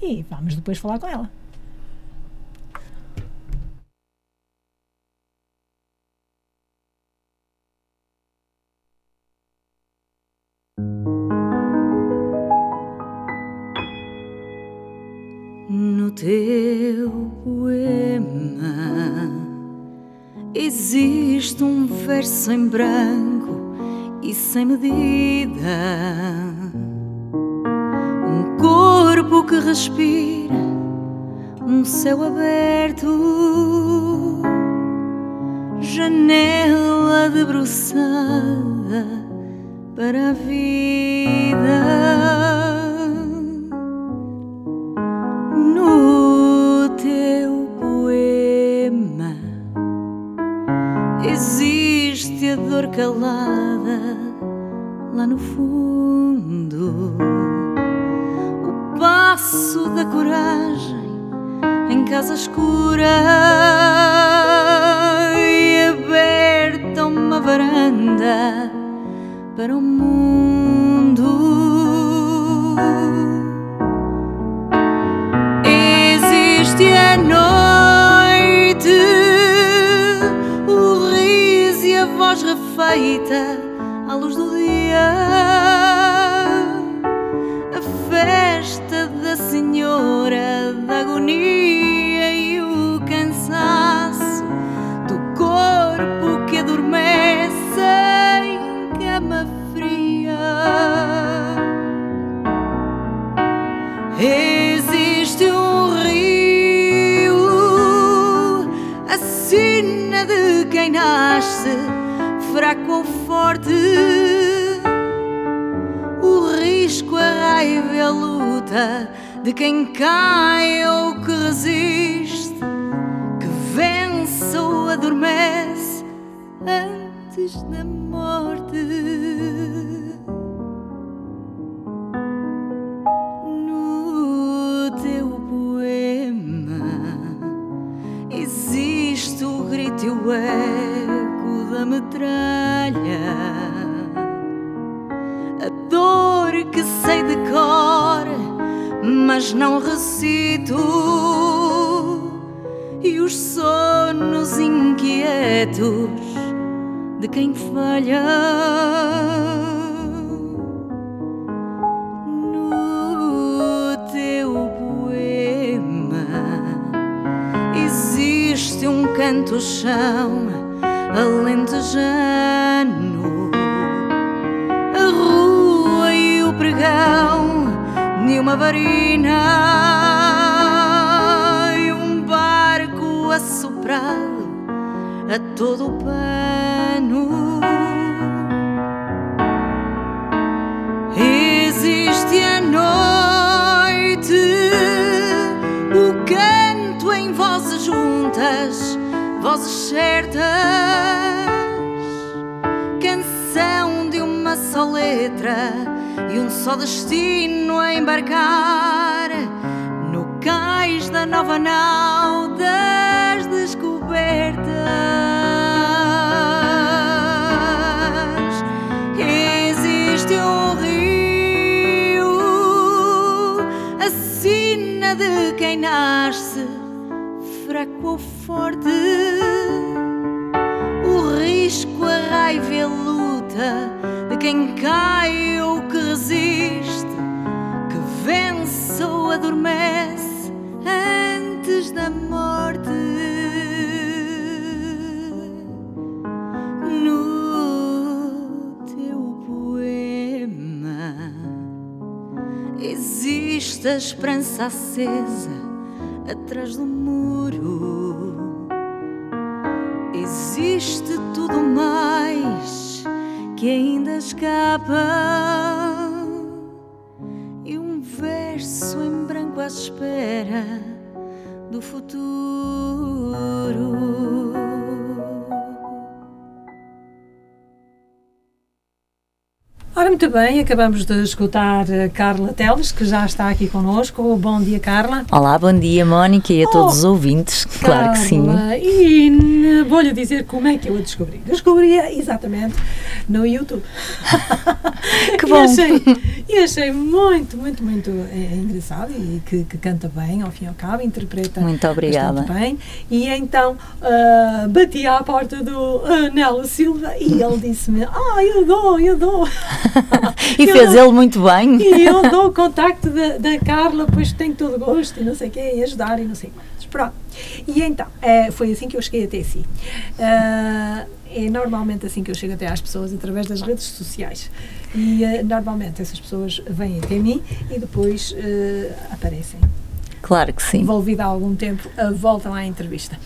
e vamos depois falar com ela. No teu poema existe um verso em branco e sem medida respira um céu aberto, janela debruçada para a vida. adormece antes da morte. de quem falha. a esperança acesa atrás do muro. Existe tudo mais que ainda escapa e um verso em branco à espera do futuro. Muito bem, acabamos de escutar Carla Teles, que já está aqui connosco. Bom dia, Carla. Olá, bom dia, Mónica, e a oh, todos os ouvintes. Claro Carla, que sim. E vou-lhe dizer como é que eu a descobri. Descobri exatamente no YouTube. que bom. E achei, e achei muito, muito, muito é, engraçado e que, que, canta bem, ao fim e ao cabo, interpreta muito obrigada. bem. E então uh, bati à porta do uh, Nelo Silva e ele disse-me: Ah, eu dou, eu dou. e eu fez dou, ele muito bem. E eu dou o contacto da, da Carla, pois tenho todo gosto e não sei o quê, e ajudar e não sei quantos. Pronto. E então, é, foi assim que eu cheguei até si. Uh, é normalmente assim que eu chego até às pessoas, através das redes sociais. E uh, normalmente essas pessoas vêm até mim e depois uh, aparecem. Claro que sim. Envolvida há algum tempo, uh, voltam à entrevista.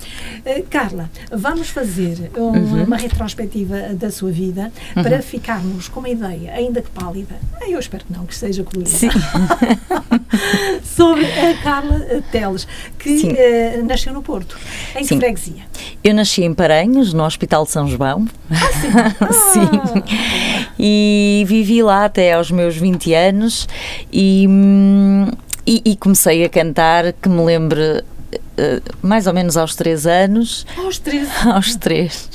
Uh, Carla, vamos fazer um, uhum. uma retrospectiva da sua vida uhum. para ficarmos com uma ideia, ainda que pálida, eu espero que não, que seja colorida, sim. sobre a Carla Teles, que uh, nasceu no Porto. Em sim. que freguesia? Eu nasci em Paranhos, no Hospital de São João. Ah, sim. sim. E vivi lá até aos meus 20 anos e. Hum, e, e, comecei a cantar, que me lembro uh, mais ou menos aos três anos. Aos três? aos três.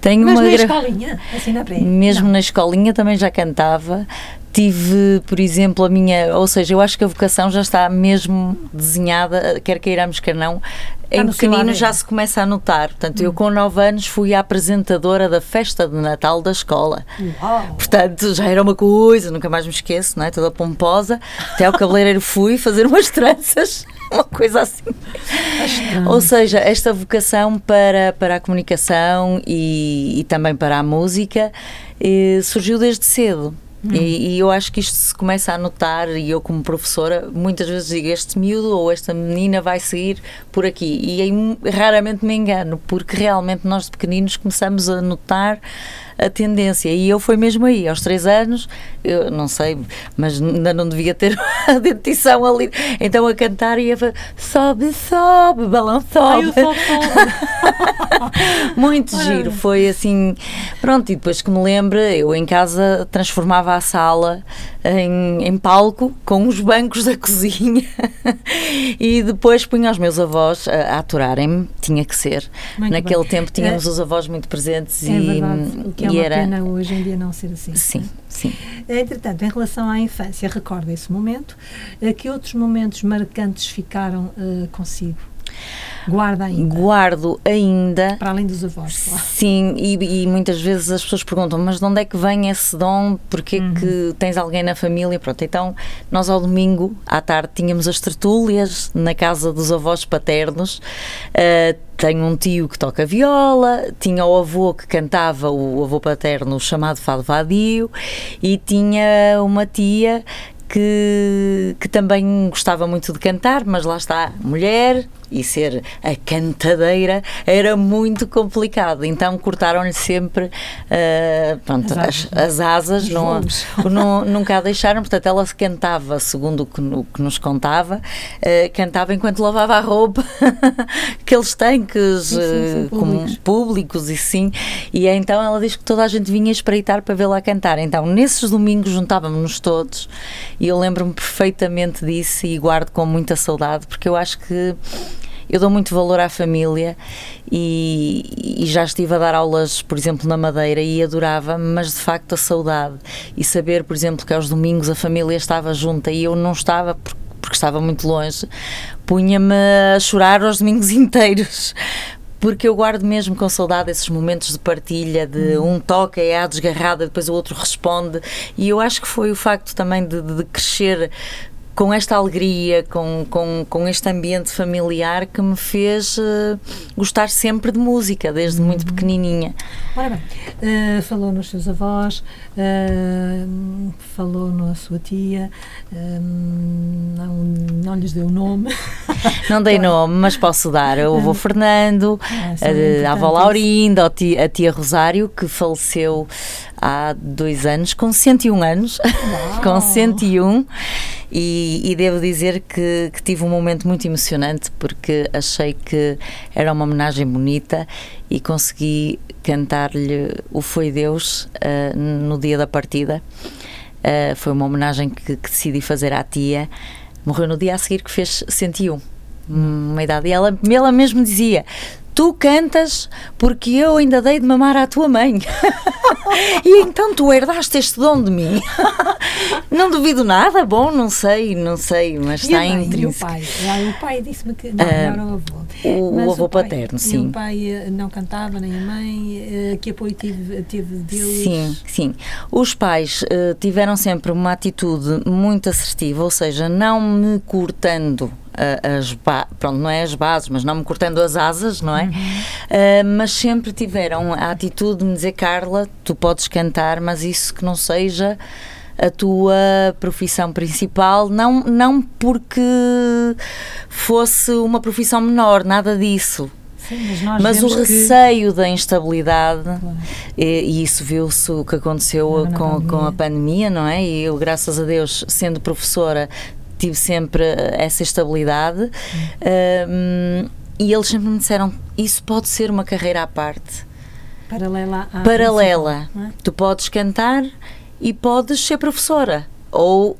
Tenho Mas uma na gra... escolinha? Assim na? Mesmo Não. na escolinha também já cantava. Tive, por exemplo, a minha. Ou seja, eu acho que a vocação já está mesmo desenhada, quer queiramos, quer não, em pequenino já se começa a notar. Portanto, hum. eu com 9 anos fui a apresentadora da festa de Natal da escola. Uau. Portanto, já era uma coisa, nunca mais me esqueço, não é? Toda pomposa. Até ao cabeleireiro fui fazer umas tranças, uma coisa assim. Ou seja, esta vocação para, para a comunicação e, e também para a música eh, surgiu desde cedo. Hum. E, e, eu acho que isto se começa a notar, e eu, como professora, muitas vezes digo: este miúdo ou esta menina vai seguir por aqui. E aí raramente me engano, porque realmente nós de pequeninos começamos a notar a tendência. E eu foi mesmo aí, aos três anos, eu não sei, mas ainda não devia ter a dentição ali. Então a cantar ia sobe, sobe, balão sobe. Ai. Muito giro, foi assim. Pronto, e depois que me lembro, eu em casa transformava a sala em, em palco com os bancos da cozinha e depois punha os meus avós a, a aturarem-me, tinha que ser. Muito Naquele bem. tempo tínhamos é, os avós muito presentes é e, que é uma era... pena hoje em dia não ser assim. Sim, sim. Entretanto, em relação à infância, recorda esse momento, eh, que outros momentos marcantes ficaram uh, consigo? Guarda ainda? Guardo ainda. Para além dos avós, claro. Sim, e, e, muitas vezes as pessoas perguntam, mas de onde é que vem esse dom? Porque uhum. que tens alguém na família? Pronto, então nós ao domingo, à tarde, tínhamos as tertúlias na casa dos avós paternos. Uh, tenho um tio que toca viola, tinha o avô que cantava, o avô paterno chamado Fado Vadio, e tinha uma tia que, que também gostava muito de cantar, mas lá está, mulher, e ser a cantadeira era muito complicado. Então cortaram-lhe sempre uh, pronto, as asas, as, as asas não, não, nunca a deixaram. Portanto, ela se cantava, segundo o que, o que nos contava, uh, cantava enquanto lavava a roupa, aqueles tanques sim, sim, sim, uh, públicos. públicos e sim. E então ela diz que toda a gente vinha espreitar para vê-la cantar. Então, nesses domingos juntávamos-nos todos e eu lembro-me perfeitamente disso e guardo com muita saudade, porque eu acho que eu dou muito valor à família e, e, já estive a dar aulas, por exemplo, na Madeira e adorava, mas de facto a saudade e saber, por exemplo, que aos domingos a família estava junta e eu não estava porque, porque estava muito longe, punha-me a chorar aos domingos inteiros porque eu guardo mesmo com saudade esses momentos de partilha, de hum. um toca é a desgarrada, depois o outro responde, e eu acho que foi o facto também de, de crescer com esta alegria, com, com, com este ambiente familiar que me fez uh, gostar sempre de música, desde uhum. muito pequenininha. Ora bem, uh, falou nos seus avós, uh, falou na sua tia, não, não lhes deu nome. Não dei nome, mas posso dar. O avô Fernando, ah, a, a avó Laurinda, a tia, a tia Rosário, que faleceu há dois anos, com 101 anos, com 101, e, e devo dizer que, que, tive um momento muito emocionante porque achei que era uma homenagem bonita e consegui cantar-lhe o Foi Deus uh, no dia da partida. Uh, foi uma homenagem que, que, decidi fazer à tia. Morreu no dia a seguir que fez 101, uma idade. E ela, ela mesmo dizia: tu cantas porque eu ainda dei de mamar à tua mãe. e então tu herdaste este dom de mim. não duvido nada, bom, não sei, não sei, mas está entre. o pai? O pai disse-me que não, uh, era o avô. O, avô o pai, paterno, sim. o pai eh, não cantava, nem a mãe. Eh, que apoio tive, tive deles? Sim, sim. Os pais uh, tiveram sempre uma atitude muito assertiva, ou seja, não me cortando as pronto, não é as bases, mas não me cortando as asas, não é? Uhum. Uh, mas sempre tiveram a atitude de me dizer, Carla, tu podes cantar, mas isso que não seja a tua profissão principal, não, não porque fosse uma profissão menor, nada disso. Sim, mas, mas o receio que... da instabilidade, claro. e, e, isso viu-se o que aconteceu com, com a pandemia, não é? E eu, graças a Deus, sendo professora, tive sempre essa estabilidade. Um, e eles sempre me disseram: Isso pode ser uma carreira à parte. Paralela à Paralela. É? Tu podes cantar e podes ser professora. Ou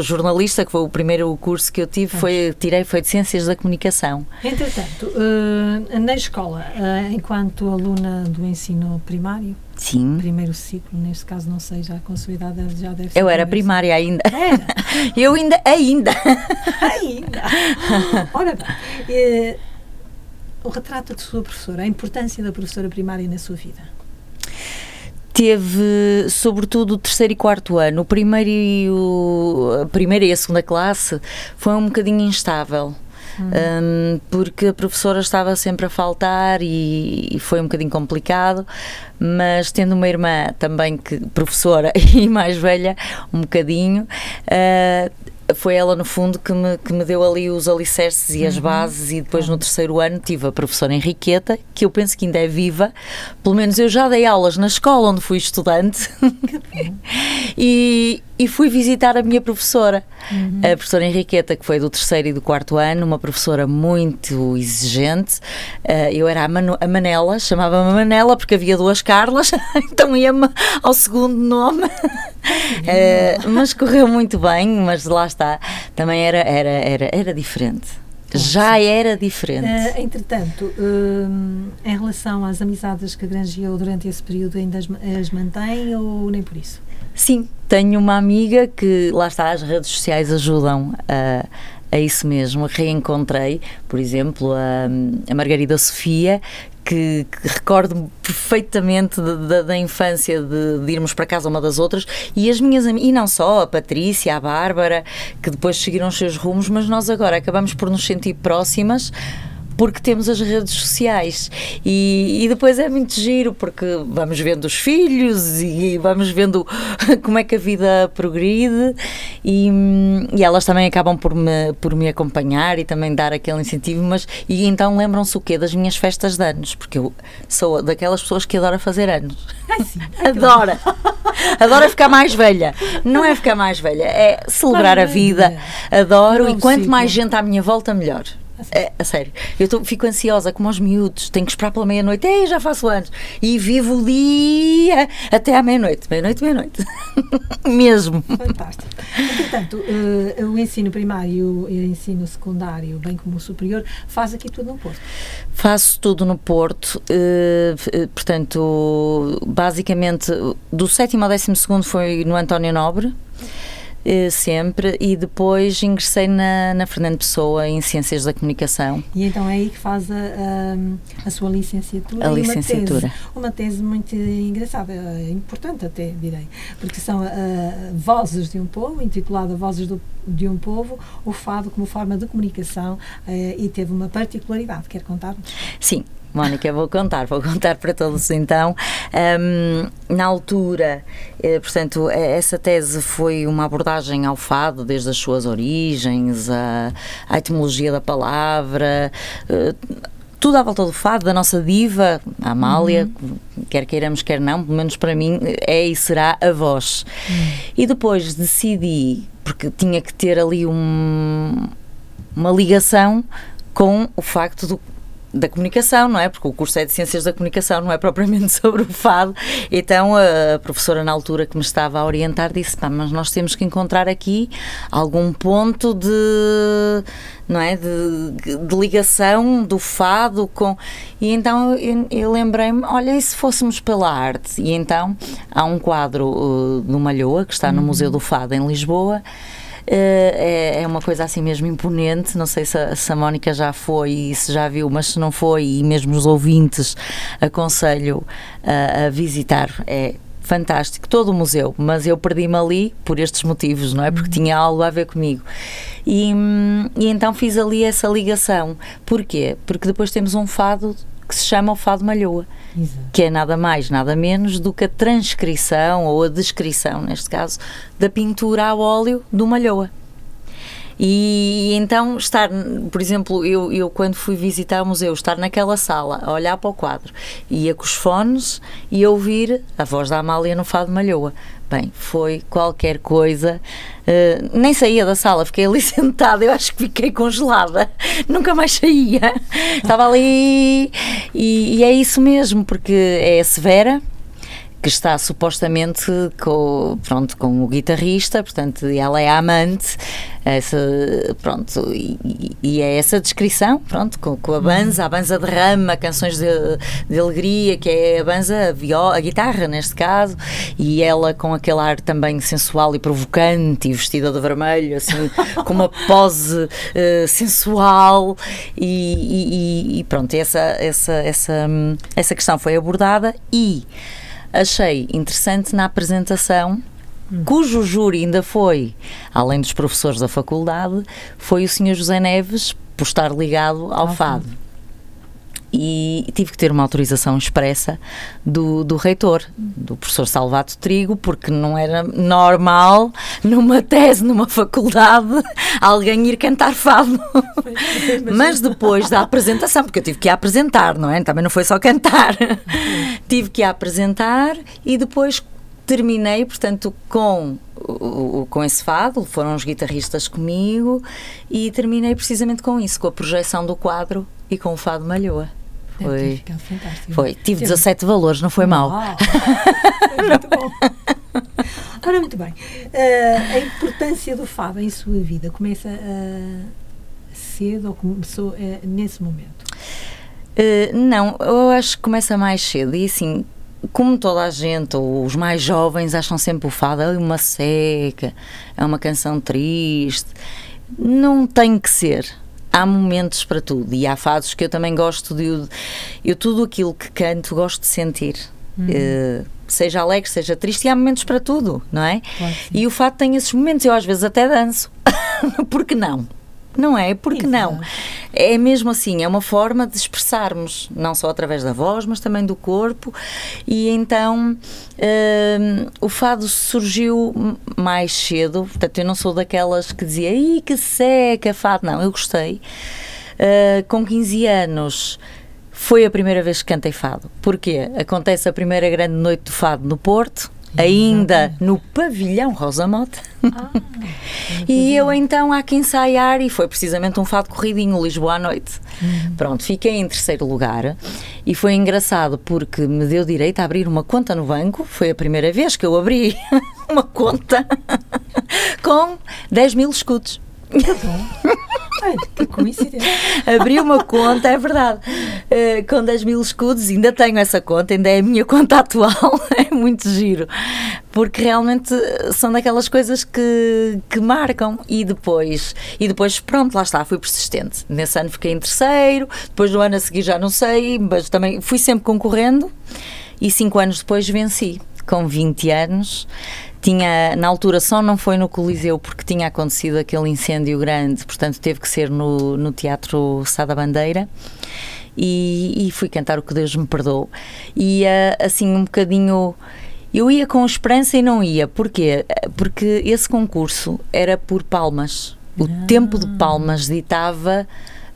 jornalista, que foi o primeiro curso que eu tive, foi, tirei foi de Ciências da Comunicação. Entretanto, uh, na escola, uh, enquanto aluna do ensino primário, Sim. Primeiro ciclo, neste caso, não sei, já com sua idade já deve ser. Eu era primária ainda. Era? eu ainda, ainda. ainda. Ora bem, o retrato de sua professora, a importância da professora primária na sua vida teve sobretudo o terceiro e quarto ano. O primeiro e o, a primeira e a segunda classe foi um bocadinho instável. Uhum. Um, porque a professora estava sempre a faltar e, e, foi um bocadinho complicado, mas tendo uma irmã também que professora e mais velha, um bocadinho, uh, foi ela, no fundo, que me, que me deu ali os alicerces e as uhum. bases, e depois no terceiro ano tive a professora Henriqueta, que eu penso que ainda é viva, pelo menos eu já dei aulas na escola onde fui estudante, e, e fui visitar a minha professora, uhum. a professora Henriqueta, que foi do terceiro e do quarto ano, uma professora muito exigente. Uh, eu era a, Manu, a Manela, chamava-me Manela porque havia duas Carlas, então ia-me ao segundo nome. uh, mas correu muito bem, mas lá está, também era, era, era, era diferente. Já era diferente. Uh, entretanto, uh, em relação às amizades que granjeou durante esse período, ainda as, as mantém ou nem por isso? Sim, tenho uma amiga que, lá está, as redes sociais ajudam a. a isso mesmo, reencontrei, por exemplo, a, a Margarida Sofia, que, que, recordo perfeitamente da infância de, de, irmos para casa uma das outras. E as minhas e não só a Patrícia, a Bárbara, que depois seguiram os seus rumos, mas nós agora acabamos por nos sentir próximas porque temos as redes sociais e, e, depois é muito giro porque vamos vendo os filhos e vamos vendo como é que a vida progride e, e elas também acabam por me, por me acompanhar e também dar aquele incentivo, mas e então lembram-se o quê? Das minhas festas de anos, porque eu sou daquelas pessoas que adora fazer anos. Ah, sim. Adora. Adora ficar mais velha. Não é ficar mais velha, é celebrar a vida. Adoro e quanto mais gente à minha volta, melhor. É, a sério. Eu tô, fico ansiosa como aos miúdos. Tenho que esperar pela meia-noite. Ei, já faço anos. E vivo o dia até à meia-noite. Meia-noite, meia-noite. Mesmo. Fantástico. Portanto, uh, o ensino primário e o ensino secundário, bem como o superior, faz aqui tudo no Porto? Faço tudo no Porto. Uh, portanto, basicamente, do sétimo ao décimo segundo foi no António Nobre. Eh, sempre, e depois ingressei na, na Fernando Pessoa em Ciências da Comunicação. E então é aí que faz a, a, a sua licenciatura. A licenciatura. Uma tese, uma tese muito engraçada, importante até, direi, porque são uh, Vozes de um Povo, intitulada Vozes do, de um Povo, o fado como forma de comunicação uh, e teve uma particularidade. Quer contar-nos? Sim, Mónica, vou contar, vou contar para todos então. Um, na altura, eh, portanto, essa tese foi uma abordagem ao fado, desde as suas origens, a, a etimologia da palavra. Uh, tudo à volta do fado, da nossa diva, a Amália, uhum. quer queiramos, quer não, pelo menos para mim, é e será a voz. Uhum. E depois decidi, porque tinha que ter ali um, uma ligação com o facto do da comunicação, não é? Porque o curso é de Ciências da Comunicação, não é propriamente sobre o fado. Então a professora, na altura que me estava a orientar, disse: pá, mas nós temos que encontrar aqui algum ponto de. Não é? De, de ligação do fado com. E então eu, eu lembrei-me: olha, e se fôssemos pela arte? E então há um quadro uh, do Malhoa, que está no Museu do Fado em Lisboa. É, é uma coisa assim mesmo imponente. Não sei se a, se a Mónica já foi e se já viu, mas se não foi, e mesmo os ouvintes, aconselho a, a visitar. É fantástico, todo o museu, mas eu perdi-me ali por estes motivos, não é? Porque tinha algo a ver comigo. E, e então fiz ali essa ligação. Porquê? Porque depois temos um fado que se chama o Fado Malhoa, Exato. que é nada mais, nada menos do que a transcrição, ou a descrição, neste caso, da pintura a óleo do Malhoa. E então estar, por exemplo, eu, eu quando fui visitar o museu, estar naquela sala, a olhar para o quadro, ia com os fones e ouvir a voz da Amália no Fado Malhoa. Bem, foi qualquer coisa. Uh, nem saía da sala, fiquei ali sentada. Eu acho que fiquei congelada, nunca mais saía. Estava ali e, e é isso mesmo, porque é severa que está supostamente com, pronto, com o guitarrista, portanto, ela é a amante, essa, pronto, e, e é essa descrição, pronto, com, com a banza, a banza derrama canções de, de alegria, que é a banza, a, viola, a guitarra neste caso, e ela com aquele ar também sensual e provocante, e vestida de vermelho, assim, com uma pose uh, sensual, e, e, e pronto, essa, essa, essa, essa questão foi abordada e achei interessante na apresentação cujo júri ainda foi, além dos professores da faculdade, foi o Sr. José Neves, por estar ligado ao fado. E tive que ter uma autorização expressa do, do reitor, do professor Salvato Trigo, porque não era normal, numa tese, numa faculdade, alguém ir cantar fado. Mas depois da apresentação, porque eu tive que a apresentar, não é? Também não foi só cantar. tive que a apresentar e depois terminei, portanto, com, com esse fado, foram os guitarristas comigo e terminei precisamente com isso, com a projeção do quadro e com o fado Malhoa. Foi, foi. Tive Sim. 17 valores, não foi mal. Foi muito bom. Ora, muito bem. Eh, a importância do fado em sua vida começa eh, cedo ou começou eh, nesse momento? Uh, não, eu acho que começa mais cedo e assim, como toda a gente, ou os mais jovens, acham sempre o fado é uma seca, é uma canção triste. Não tem que ser. Há momentos para tudo e há fados que eu também gosto de. Eu tudo aquilo que canto gosto de sentir. Uh, seja alegre, seja triste, e há momentos para tudo, não é? Claro. E o fado tem esses momentos, eu às vezes até danço. Por que não? Não é? Por que não? Exato. É mesmo assim, é uma forma de expressarmos, não só através da voz, mas também do corpo. E então hum, o fado surgiu mais cedo, portanto, eu não sou daquelas que dizia, Ih, que seca, fado. Não, eu gostei. Uh, com 15 anos. Foi a primeira vez que cantei fado. Porquê? Acontece a primeira grande noite do fado no Porto, ainda no pavilhão Rosa Mota. Ah, E eu então há que ensaiar e foi precisamente um fado corridinho, Lisboa à noite. Uhum. Pronto, fiquei em terceiro lugar e foi engraçado porque me deu direito a abrir uma conta no banco. Foi a primeira vez que eu abri uma conta com 10 mil escudos. ai, que coincidência. Abri uma conta, é verdade, eh, com 10 mil escudos, ainda tenho essa conta, ainda é a minha conta atual, é muito giro, porque realmente são daquelas coisas que, que marcam e depois, e depois pronto, lá está, fui persistente. Nesse ano fiquei em terceiro, depois no ano a seguir já não sei, mas também fui sempre concorrendo e cinco anos depois venci, com 20 anos. Tinha, na altura só não foi no Coliseu porque tinha acontecido aquele incêndio grande, portanto teve que ser no, no Teatro Sá da Bandeira. E, e fui cantar o que Deus me perdoou. E ah, assim, um bocadinho. Eu ia com esperança e não ia. Porquê? Porque esse concurso era por palmas. O tempo de palmas ditava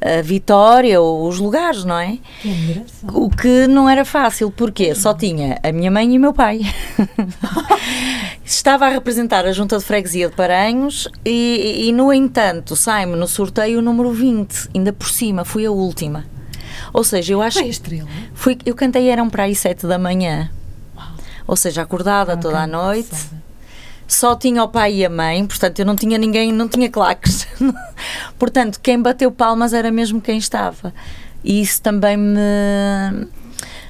a vitória ou os lugares, não é? Que. O que não era fácil, porque só tinha a minha mãe e o meu pai. Estava a representar a Junta de Freguesia de Paranhos e, e, no entanto, sai-me no sorteio o número 20, ainda por cima, fui a última. Ou seja, eu acho Foi estrela. fui, eu cantei eram para aí sete da manhã. Ou seja, acordada toda a noite. Só tinha o pai e a mãe, portanto eu não tinha ninguém, não tinha claques. portanto, quem bateu palmas era mesmo quem estava. E isso também me,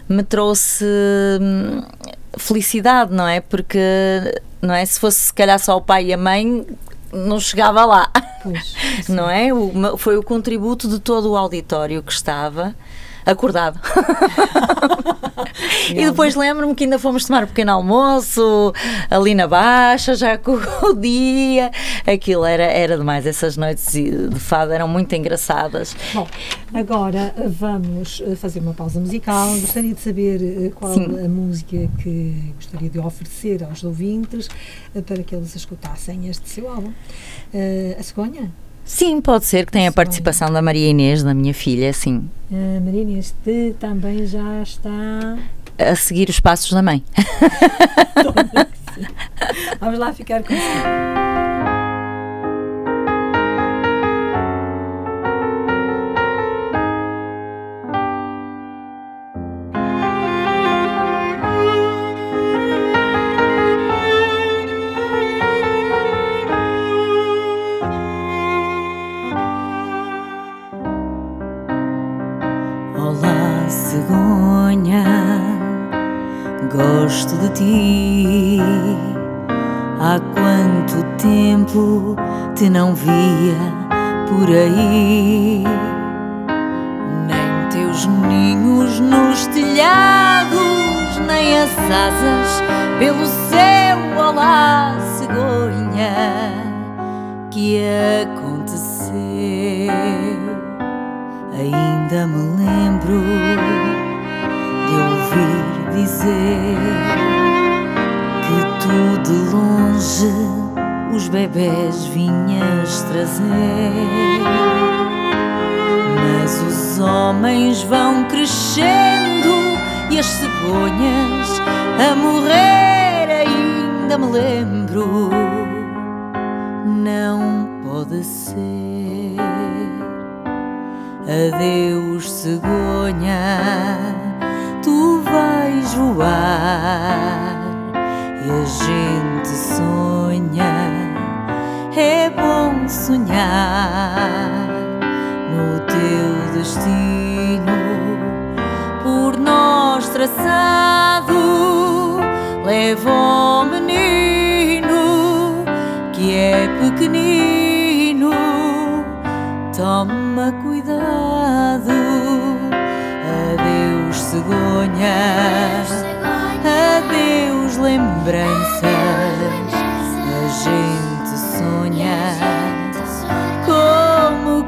me trouxe hum, felicidade, não é? Porque não é? Se fosse se calhar só o pai e a mãe, não chegava lá. Pois. Não é? O- foi o contributo de todo o auditório que estava acordado. e depois lembro-me que ainda fomos tomar um pequeno almoço ali na Baixa, já com o dia. Aquilo era, era demais. Essas noites de fado eram muito engraçadas. Bom, agora vamos eh, fazer uma pausa musical. Gostaria de saber eh, qual Sim. a música que gostaria de oferecer aos ouvintes eh, para que eles escutassem este seu álbum. Eh, a cegonha? Sim, pode ser que tenha a participação da Maria Inês, da minha filha, sim. A Marina, este também já está. A seguir os passos da mãe. Vamos lá ficar com isso. Não via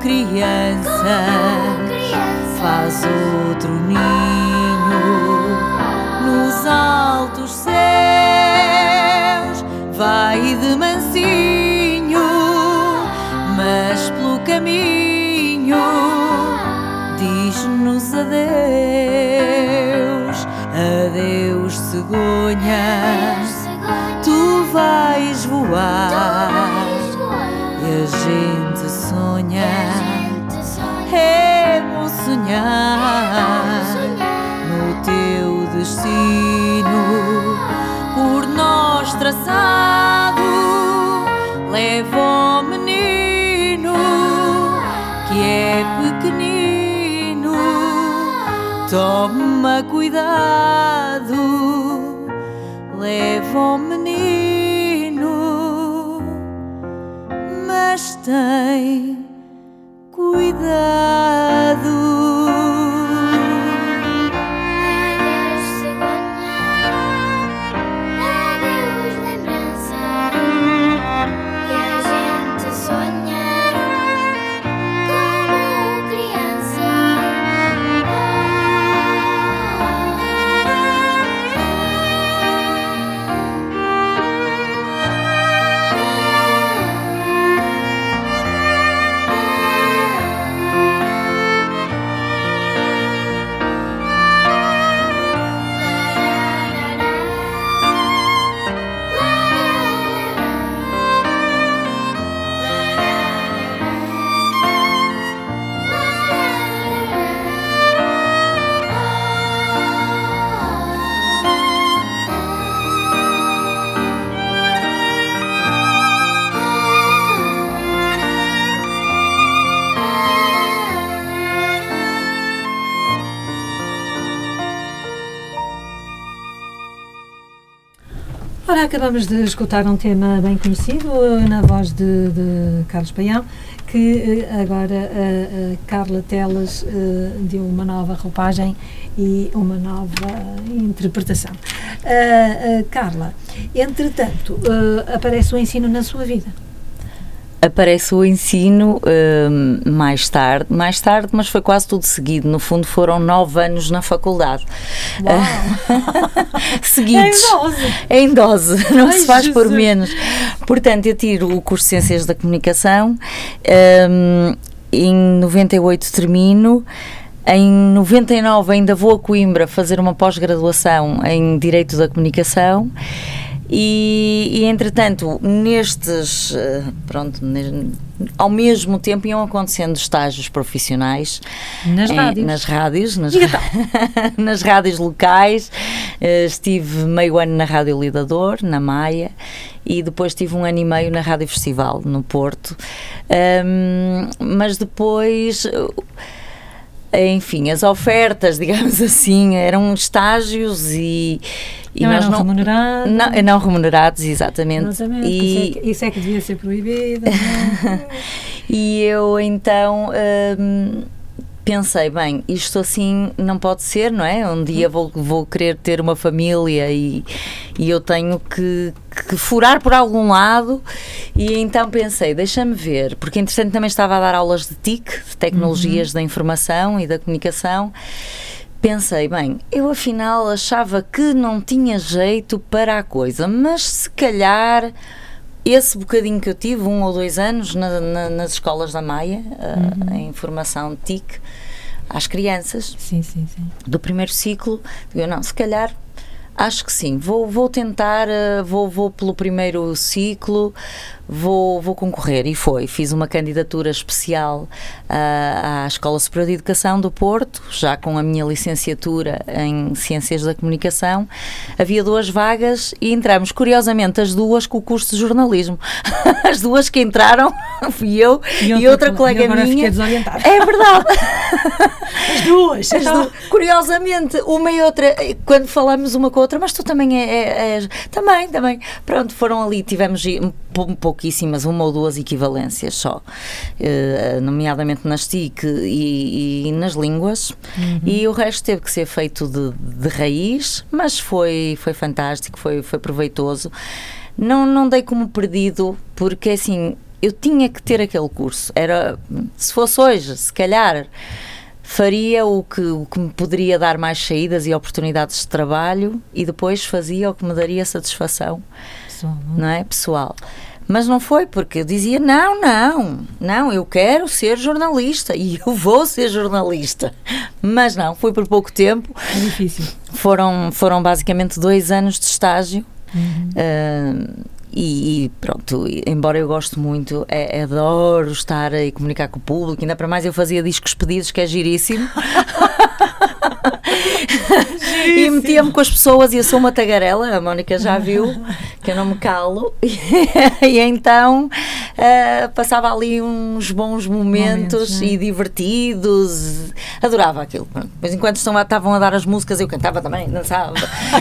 como criança, faz outro ninho nos altos céus, vai de mansinho, mas pelo caminho diz-nos adeus, adeus cegonha, tu vais voar. e a gente sonhar no teu destino por nós traçado. Leva o menino que é pequenino, toma cuidado. Leva o menino, mas tem cuidado. Ora, acabamos de escutar um tema bem conhecido eh, na voz de, de Carlos Paião, que eh, agora a, a Carla Telas eh, deu uma nova roupagem e uma nova interpretação. Carla, entretanto, aparece o ensino na sua vida. Aparece o ensino hum, mais tarde, mais tarde, mas foi quase tudo seguido. No fundo, foram nove anos na faculdade. Seguidos. Em dose. Em dose, não Ai, se faz por Jesus. menos. Portanto, eu tiro o curso de Ciências da Comunicação, hum, em 98 termino. Em 99 ainda vou a Coimbra fazer uma pós-graduação em Direito da Comunicação e, e, entretanto, nestes, eh, pronto, ao mesmo tempo iam acontecendo estágios profissionais Nas em- rádios. nas rádios, nas, nas rádios locais. Eh, estive meio ano na Rádio Lidador, na Maia, e depois tive um ano e meio na Rádio Festival, no Porto. Ahm, mas depois. Enfim, as ofertas, digamos assim, eram estágios e, e não eram não, remunerados. não, não remunerados, exatamente. Exatamente, E, isso, é que, isso é que devia ser proibido. é? e eu então hum, pensei, bem, isto assim não pode ser, não é? Um dia vou, vou querer ter uma família e, e eu tenho que, que furar por algum lado. E então pensei, deixa-me ver, porque entretanto também estava a dar aulas de TIC, de tecnologias da informação e da comunicação. Pensei, bem, eu afinal achava que não tinha jeito para a coisa, mas se calhar esse bocadinho que eu tive, um ou dois anos, na- na- nas escolas da Maia, uh, em formação TIC, às crianças sim, sim, sim. do primeiro ciclo, digo, não, se calhar acho que sim, vou, vou tentar, uh, vou, vou pelo primeiro ciclo, vou, vou concorrer. E foi, fiz uma candidatura especial uh, à Escola Superior de Educação do Porto, já com a minha licenciatura em Ciências da Comunicação. Havia duas vagas e entramos, curiosamente, as duas com o curso de jornalismo. As duas que entraram fui eu e outra, co- colega e agora minha. fiquei desorientada. É verdade. As duas. As então- du- Curiosamente, uma e outra, eh, quando falamos uma com a outra, mas tu também é, é- és- Também, também. Pronto, foram ali, tivemos pouquíssimas, uma ou duas equivalências só, eh, nomeadamente nas TIC e, e nas línguas, e o resto teve que ser feito de, de raiz, mas foi, foi fantástico, foi, foi proveitoso. Não, não dei como perdido, porque assim, eu tinha que ter aquele curso. Era, se fosse hoje, se calhar faria o que, o que me poderia dar mais saídas e oportunidades de trabalho e depois fazia o que me daria satisfação, Pessoal, não é? não é, pessoal. Mas não foi porque eu dizia não, não, não, eu quero ser jornalista e eu vou ser jornalista. Mas não, foi por pouco tempo. É difícil. Foram, foram basicamente dois anos de estágio. Uhum. Ah, e, e pronto, embora eu goste muito, é, adoro estar e comunicar com o público, ainda para mais eu fazia discos pedidos, que é giríssimo. e metia-me com as pessoas e eu sou uma tagarela, a Mónica já viu que eu não me calo. e então ah, passava ali uns bons momentos, Momentos, não é? e divertidos, adorava aquilo. Mas enquanto estavam a dar as músicas, eu cantava também, dançava.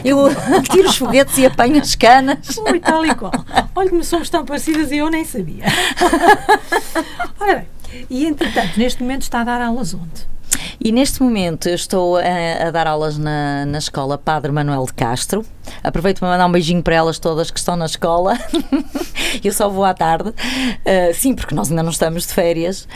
Eu tiro os foguetes e apanho as canas. Ui, tal e qual. Olha como somos tão parecidas e eu nem sabia. Ora bem, e entretanto, neste momento está a dar aulas onde? E neste momento eu estou a, a dar aulas na, na escola Padre Manuel de Castro. Aproveito para mandar um beijinho para elas todas que estão na escola. eu só vou à tarde. Uh, sim, porque nós ainda não estamos de férias.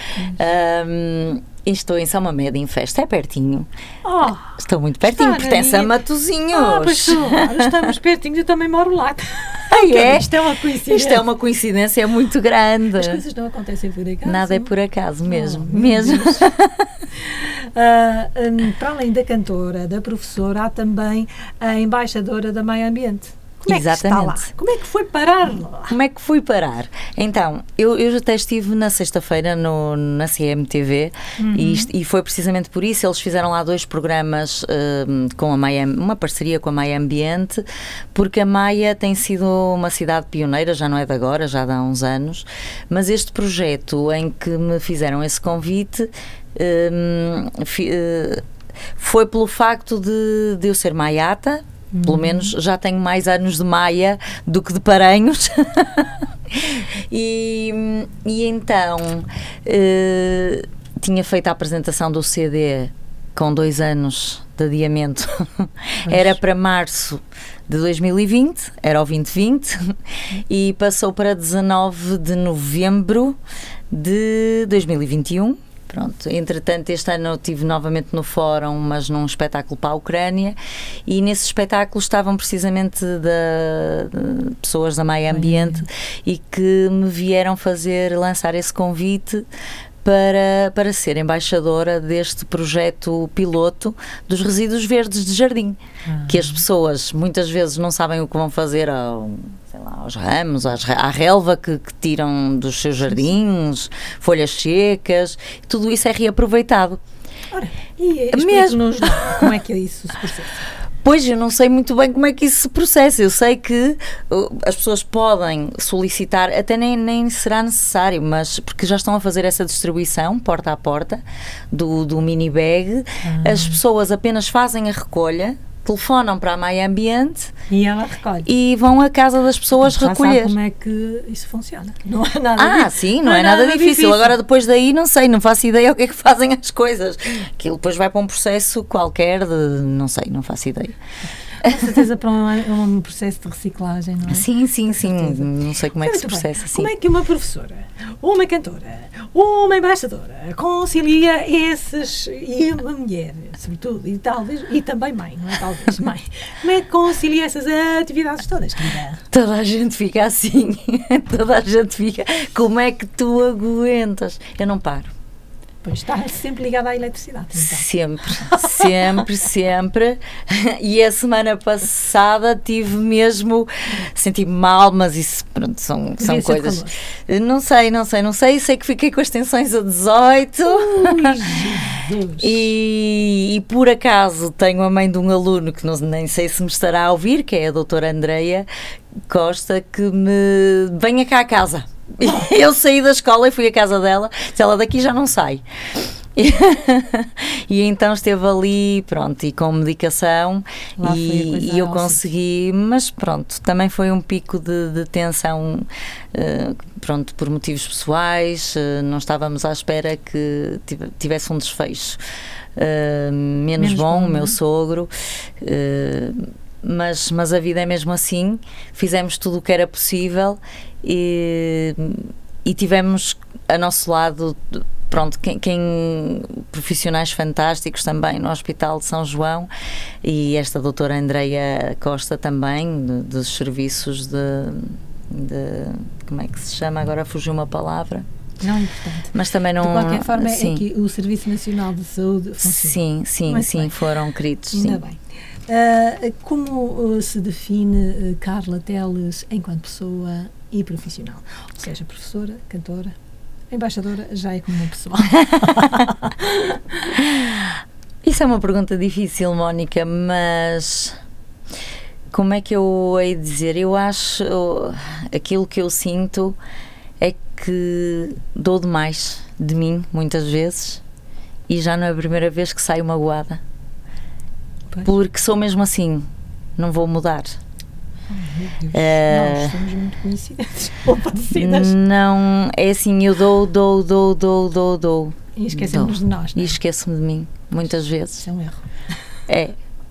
Um, e estou em São Mamede em festa, é pertinho. Oh, Estou muito pertinho, pertence a minha- Matozinhos. ah, pois estamos pertinho, eu também moro lá. Ah, é? Isto é uma coincidência. Isto é uma coincidência muito grande. As coisas não acontecem por acaso. Nada é por acaso mesmo. Oh, mesmo. Ah, hum, para além da cantora, da professora, há também a embaixadora da Meio Ambiente. Como é que está lá? Exatamente. Como é que foi parar lá? Como é que fui parar? Então, eu, eu até estive na sexta-feira na CMTV e, isto- e foi precisamente por isso. Eles fizeram lá dois programas hum, com a Maia, uma parceria com a Maia Ambiente, porque a Maia tem sido uma cidade pioneira, já não é de agora, já de há uns anos, mas este projeto em que me fizeram esse convite. hum, fi- eh, foi pelo facto de, de eu ser maiata Pelo menos já tenho mais anos de Maia do que de Paranhos. e, e então eh, tinha feito a apresentação do CD com dois anos de adiamento. Era para março de 2020, era o 2020, e passou para 19 de novembro de 2021. Pronto, entretanto, este ano eu estive novamente no fórum, mas num espetáculo para a Ucrânia, e nesse espetáculo estavam precisamente da, de pessoas da Maia Ambiente e que me vieram fazer lançar esse convite para, para ser embaixadora deste projeto piloto dos resíduos verdes de jardim, que as pessoas muitas vezes não sabem o que vão fazer ao, sei lá, aos ramos, às, à relva que, que tiram dos seus jardins, folhas secas, tudo isso é reaproveitado. Ora, e Mesmo. explique-nos lá como é que isso se processa. Pois, eu não sei muito bem como é que isso se processa. Eu sei que uh, as pessoas podem solicitar, até nem, nem será necessário, mas porque já estão a fazer essa distribuição porta a porta do, do mini bag, as pessoas apenas fazem a recolha, telefonam para a Maia Ambiente E ela recolhe. e vão à casa das pessoas Já recolher. sabe como é que isso funciona. Não é nada Ah, difícil. sim, não, é, nada, difícil. Agora, depois daí, não sei, não faço ideia o que é que fazem as coisas. Aquilo depois vai para um processo qualquer de. Não sei, não faço ideia. Com certeza para um, um processo de reciclagem, não é? Sim, sim, sim. Não sei como é que se bem. processa. Sim. Como é que uma professora, uma cantora, uma embaixadora concilia esses e uma mulher, sobretudo, e talvez e também mãe, não é talvez mãe. Como é que concilia essas atividades todas, querida? Toda a gente fica assim. Toda a gente fica. Como é que tu aguentas? Eu não paro. Pois está sempre ligada à eletricidade. Então. Sempre, sempre, sempre. E a semana passada tive mesmo. Senti mal, mas isso, pronto, são, são Devia coisas. Não sei, não sei, não sei. Sei que fiquei com as tensões a 18. Ui. E, e por acaso tenho a mãe de um aluno que não, nem sei se me estará a ouvir, que é a doutora Andreia Costa, que me venha cá a casa. E eu saí da escola e fui à casa dela, se ela daqui já não sai. E, e então esteve ali, pronto, e com medicação, Lá e, e eu consegui, mas pronto, também foi um pico de, de tensão, eh, pronto, por motivos pessoais, eh, não estávamos à espera que tive- tivesse um desfecho eh, menos, Menos bom, bom, o meu não é? sogro. mas, mas a vida é mesmo assim, fizemos tudo o que era possível e, e tivemos a nosso lado, pronto, quem, quem- profissionais fantásticos também no Hospital de São João e esta doutora Andreia Costa também, de- dos serviços de, de- como é que se chama? Agora fugiu uma palavra, Não é importante. mas também não. De qualquer forma, sim, é que o Serviço Nacional de Saúde funciona. Sim, sim, Muito sim, bem. foram queridos. Ainda sim. bem. Ah, como ah, se define ah, Carla Teles enquanto pessoa e profissional? Ou seja, professora, cantora, embaixadora, já é como uma pessoa. Isso é uma pergunta difícil, Mónica, mas como é que eu hei de dizer? Eu acho aquilo que eu sinto é que dou demais de mim, muitas vezes, e já não é a primeira vez que saio magoada, Pois. porque sou mesmo assim, não vou mudar. Eh, Nós somos muito coincidentes ou parecidas. Não, é assim, eu dou, dou, dou, dou, dou, dou, E esquecemos de nós. e não é? esqueço-me de mim, muitas vezes. Isso é um erro. É.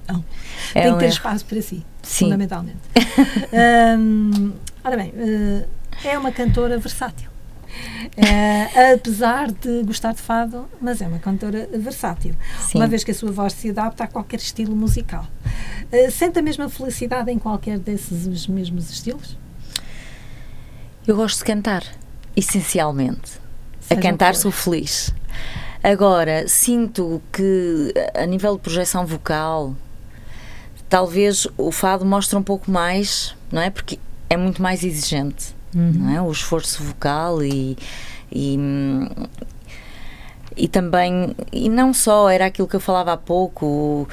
Não. É Tem um que ter erro. espaço para si, Sim. fundamentalmente. Hum, ora bem, eh, é uma cantora versátil. Eh, apesar de gostar de fado, mas é uma cantora versátil. Sim. Uma vez que a sua voz se adapta a qualquer estilo musical. Eh, sente a mesma felicidade em qualquer desses os mesmos estilos? Eu gosto de cantar, essencialmente. Seja a cantar sou feliz. Agora, sinto que a nível de projeção vocal, talvez o fado mostre um pouco mais, não é? Porque é muito mais exigente, não é? O esforço vocal e, e, e também, e não só, era aquilo que eu falava há pouco,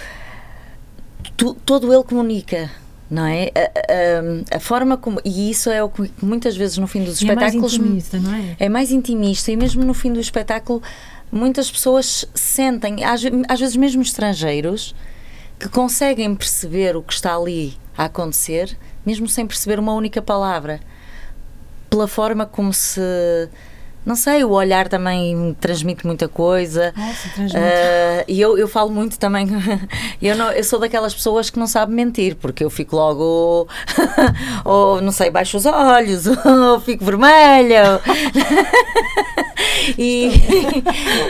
tu- todo ele comunica. Não é? A, a- a forma como. E isso é o que muitas vezes no fim dos E é mais espetáculos intimista, não é? é mais intimista e mesmo no fim do espetáculo muitas pessoas sentem, às, às vezes mesmo estrangeiros, que conseguem perceber o que está ali a acontecer, mesmo sem perceber uma única palavra, pela forma como se. Não sei, o olhar também transmite muita coisa. Nossa, transmite. Ah, e eu, eu falo muito também. eu, não, eu sou daquelas pessoas que não sabem mentir, porque eu fico logo. ou não sei, baixo os olhos, ou fico vermelha. e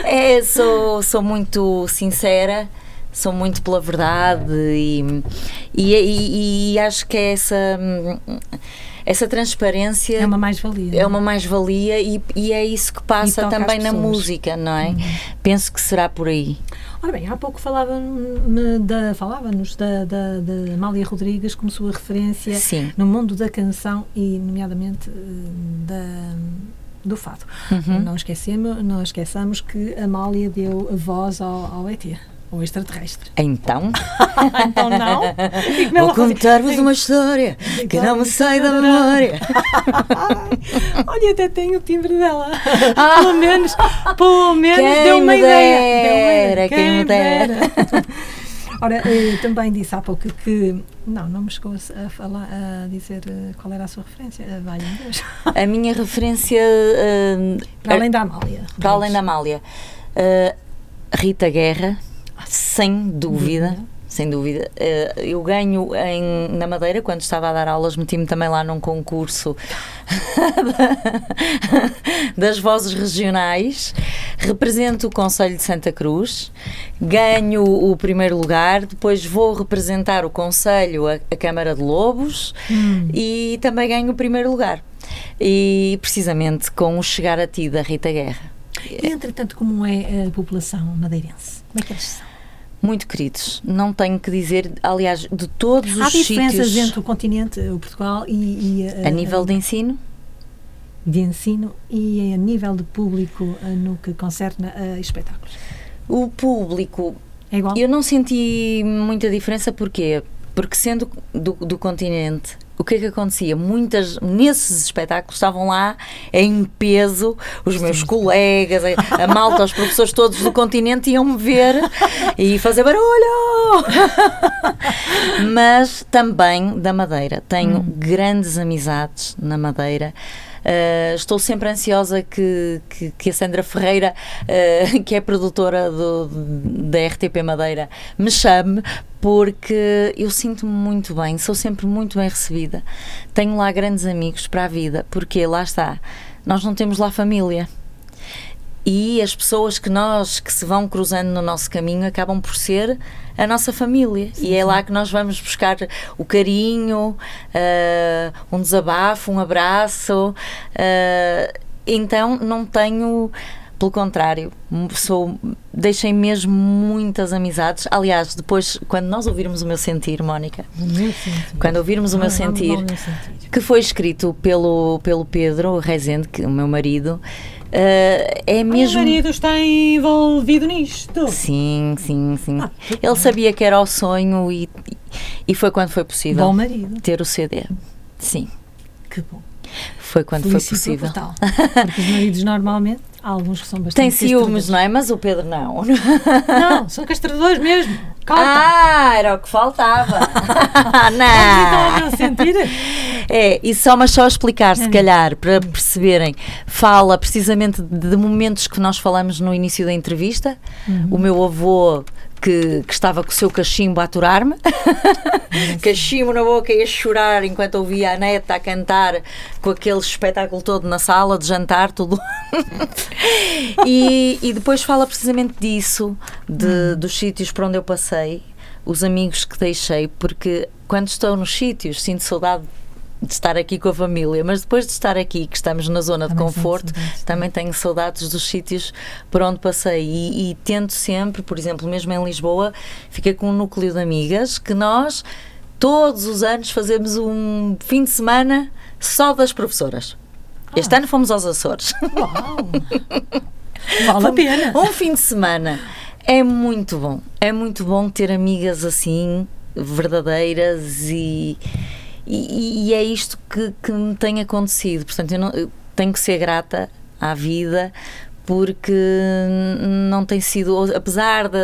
é, sou, sou muito sincera. Sou muito pela verdade e, e, e- e acho que é essa, essa transparência É uma mais-valia. é uma mais-valia e, e é isso que passa também na. Uhum. música, não é? Penso que será por aí. Ora bem, há pouco falava-me da- falava-nos da, da, da Amália Rodrigues como sua referência Sim. no mundo da canção e, nomeadamente, eh, da, do fado. Uhum. Não, esquecemos, não esqueçamos que a Amália deu a voz ao, ao ET, ao extraterrestre. Então, então não? Como vou contar-vos uma história que não me sai da memória. Olha, até tem o timbre dela. Pelo menos, pelo menos Quem deu uma ideia. Deu uma ideia. quem me dera. Ora, eh, também disse há pouco que. Não, não me chegou a, falar, a dizer eh, qual era a sua referência. Eh, Deus. A minha referência, ah, Para além da Amália. para além da Amália, ah, Rita Guerra, sem dúvida. Dúvida. Sem dúvida. Ah, eu ganho em, na Madeira, quando estava a dar aulas, meti-me também lá num concurso das vozes regionais. Represento o Conselho de Santa Cruz, ganho o primeiro lugar, depois vou representar o Conselho, a, a Câmara de Lobos Hum. e também ganho o primeiro lugar. E precisamente com o Chegar a Ti da Rita Guerra. E, entretanto, como é a população madeirense? Como é que eles são? Muito queridos, não tenho que dizer, aliás, de todos Há os diferenças sítios entre o continente, o Portugal, e. e, eh, a nível de ensino. de ensino e a nível de público eh, no que concerne a espetáculos. O público É igual? Eu não senti muita diferença, porquê? Porque sendo do, do continente, o que é que acontecia? Muitas, nesses espetáculos, estavam lá em peso os meus colegas, a, a malta, os professores todos do continente iam-me ver e fazer barulho! Mas também da Madeira. Tenho grandes amizades na Madeira. Uh, estou sempre ansiosa que, que, que a Sandra Ferreira, uh, que é produtora do, da RTP Madeira, me chame, porque eu sinto-me muito bem, sou sempre muito bem recebida. Tenho lá grandes amigos para a vida, porque lá está, nós não temos lá família. E as pessoas que nós que se vão cruzando no nosso caminho acabam por ser a nossa família. e é lá que nós vamos buscar o carinho, uh, um desabafo, um abraço. Uh, então não tenho. Pelo contrário, sou, deixei mesmo muitas amizades. Aliás, depois, quando nós ouvirmos o meu sentir, Mónica, meu sentir. quando ouvirmos o meu vamos sentir, meu sentir. que foi escrito pelo, pelo Pedro Rezende, que é o meu marido, uh, é O mesmo. marido está envolvido nisto. Sim, sim, sim. Ah, Ele sabia que era o sonho e, e foi quando foi possível Bom marido. ter o CD. Sim, Que bom. foi quando foi Felicito possível. por tal. Porque os maridos normalmente, há alguns que são bastante Tem ciúmes, não é? Mas o Pedro não. Não, são castradores mesmo. Calma. Ah, era o que faltava. Então não. meu sentir. É, e só, mas só explicar, se Hum. calhar, para perceberem, fala precisamente de momentos que nós falamos no início da entrevista. Uhum. O meu avô, que, que estava com o seu cachimbo a aturar-me, cachimbo na boca e a chorar enquanto ouvia a neta a cantar com aquele espetáculo todo na sala de jantar, tudo. e, e depois fala precisamente disso, de, dos sítios por onde eu passei, os amigos que deixei, porque quando estou nos sítios sinto saudade de estar aqui com a família, mas depois de estar aqui, que estamos na zona de Também sinto conforto, também tenho saudades dos sítios por onde passei e, e tento sempre, por exemplo, mesmo em Lisboa, fiquei com um núcleo de amigas que nós todos os anos fazemos um fim de semana só das professoras. Este Ah. ano fomos aos Açores. Uau. Vale a pena. Um fim de semana é muito bom. É muito bom ter amigas assim, verdadeiras e, e, e é isto que, que me tem acontecido. Portanto, eu, não- eu tenho que ser grata à vida porque não tem sido, apesar de,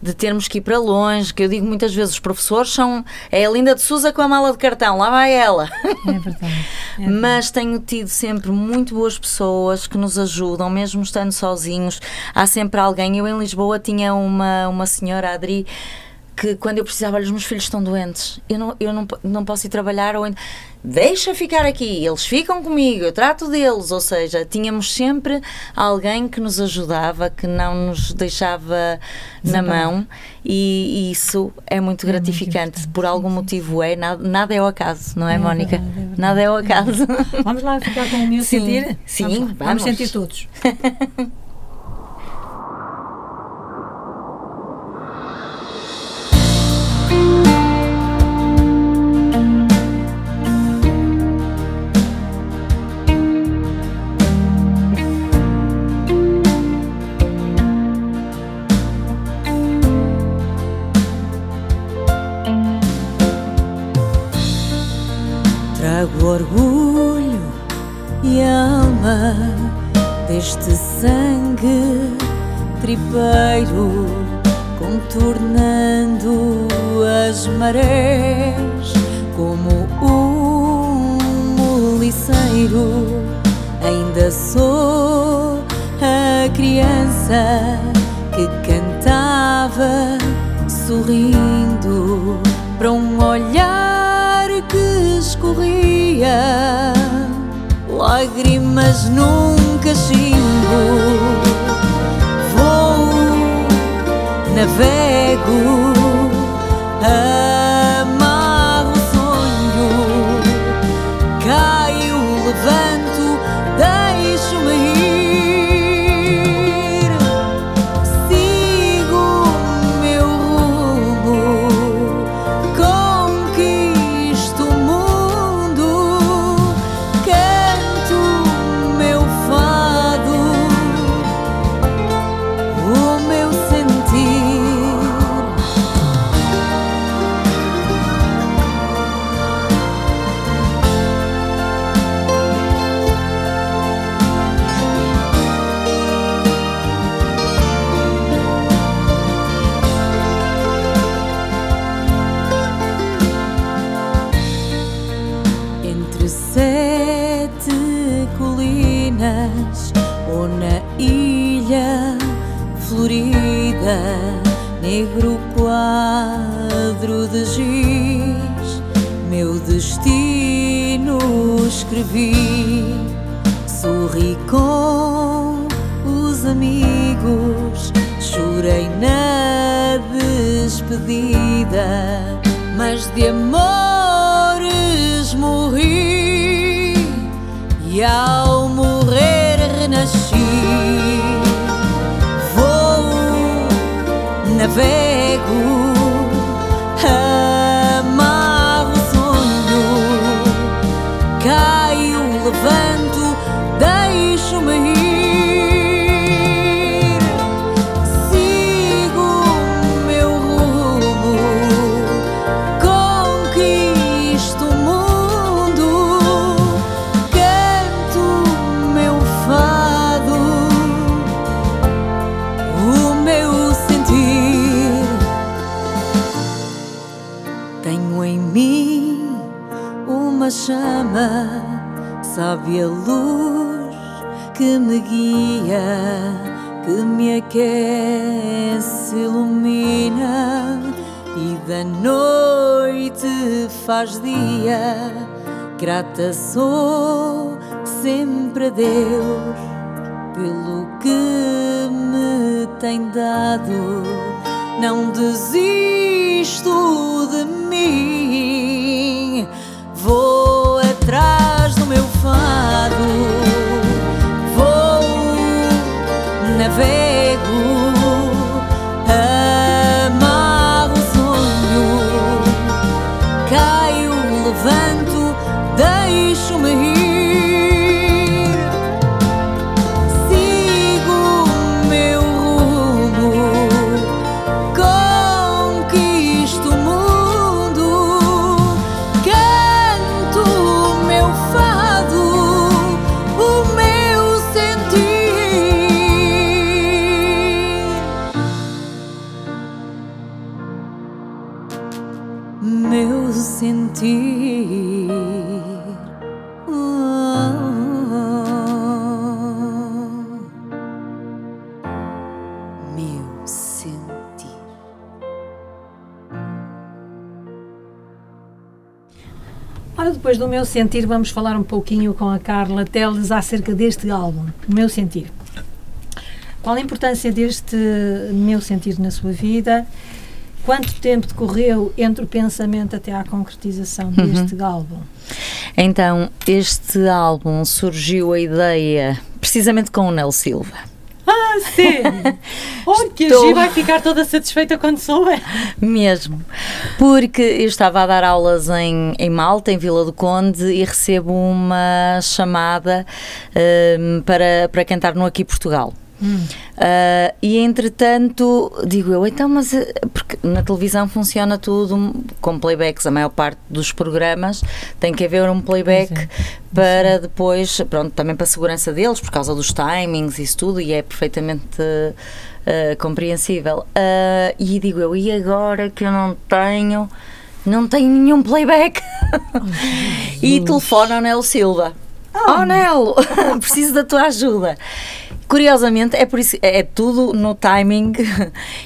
de termos que ir para longe, que eu digo muitas vezes, os professores são. É a Linda de Souza com a mala de cartão, lá vai ela. É verdade. É Mas tenho tido sempre muito boas pessoas que nos ajudam, mesmo estando sozinhos. Há sempre alguém. Eu em Lisboa tinha uma, uma senhora, Adri, que quando eu precisava, olha, os meus filhos estão doentes, eu não, eu não, não posso ir trabalhar, ou ainda, deixa ficar aqui, eles ficam comigo, eu trato deles. Ou seja, tínhamos sempre alguém que nos ajudava, que não nos deixava na mão, e, e isso é muito É muito gratificante. importante, Por algum sim, sim. motivo é, nada, nada é ao acaso, não é, É Mónica? é. Nada é ao acaso. Vamos lá ficar com o meu Sim, sentir? sim, vamos, vamos. vamos sentir todos. Trago orgulho e alma deste sangue tripeiro, contornando as marés como um moliceiro. Ainda sou a criança que cantava sorrindo lágrimas num cachimbo. Vou, navego, sabe a luz que me guia, que me aquece, ilumina e da noite faz dia. Grata sou sempre a Deus pelo que me tem dado. Não desisto de mim, vou atrás do meu fado, vou, navego, depois do meu sentir, vamos falar um pouquinho com a Carla Teles acerca deste álbum, o meu sentir. Qual a importância deste meu sentir na sua vida? Quanto tempo decorreu entre o pensamento até à concretização deste álbum? Então, este álbum surgiu a ideia precisamente com o Nel Silva. Ah, sério? Olha, que a Gi vai ficar toda satisfeita quando souber. Mesmo. Porque eu estava a dar aulas em, em Malta, em Vila do Conde, e recebo uma chamada hum, para, para cantar no Aqui Portugal. Ah, e entretanto, digo eu, então, mas eh, porque na televisão funciona tudo com playbacks, a maior parte dos programas tem que haver um playback Pois é. para depois, pronto, também para a segurança deles, por causa dos timings e isso tudo, e é perfeitamente eh, compreensível. Ah, e digo eu, e agora que eu não tenho, não tenho nenhum playback? e telefono ao Nelo Silva. Oh, Nelo, preciso da tua ajuda. Curiosamente, é por isso, é tudo no timing.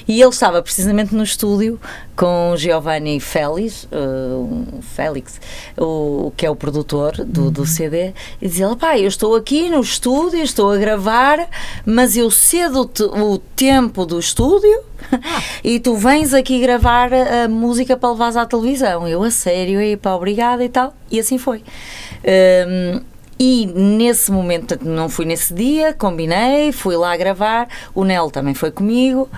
E ele estava precisamente no estúdio com o Giovanni Félix, uh, Félix o, que é o produtor do, do CD, e dizia: pá, eu estou aqui no estúdio, estou a gravar, mas eu cedo o, te- o tempo do estúdio e tu vens aqui gravar a, a música para levares à televisão. Eu, a sério, e pá, obrigada e tal. E assim foi. Um, e nesse momento, não fui nesse dia, combinei, fui lá gravar, o Nel também foi comigo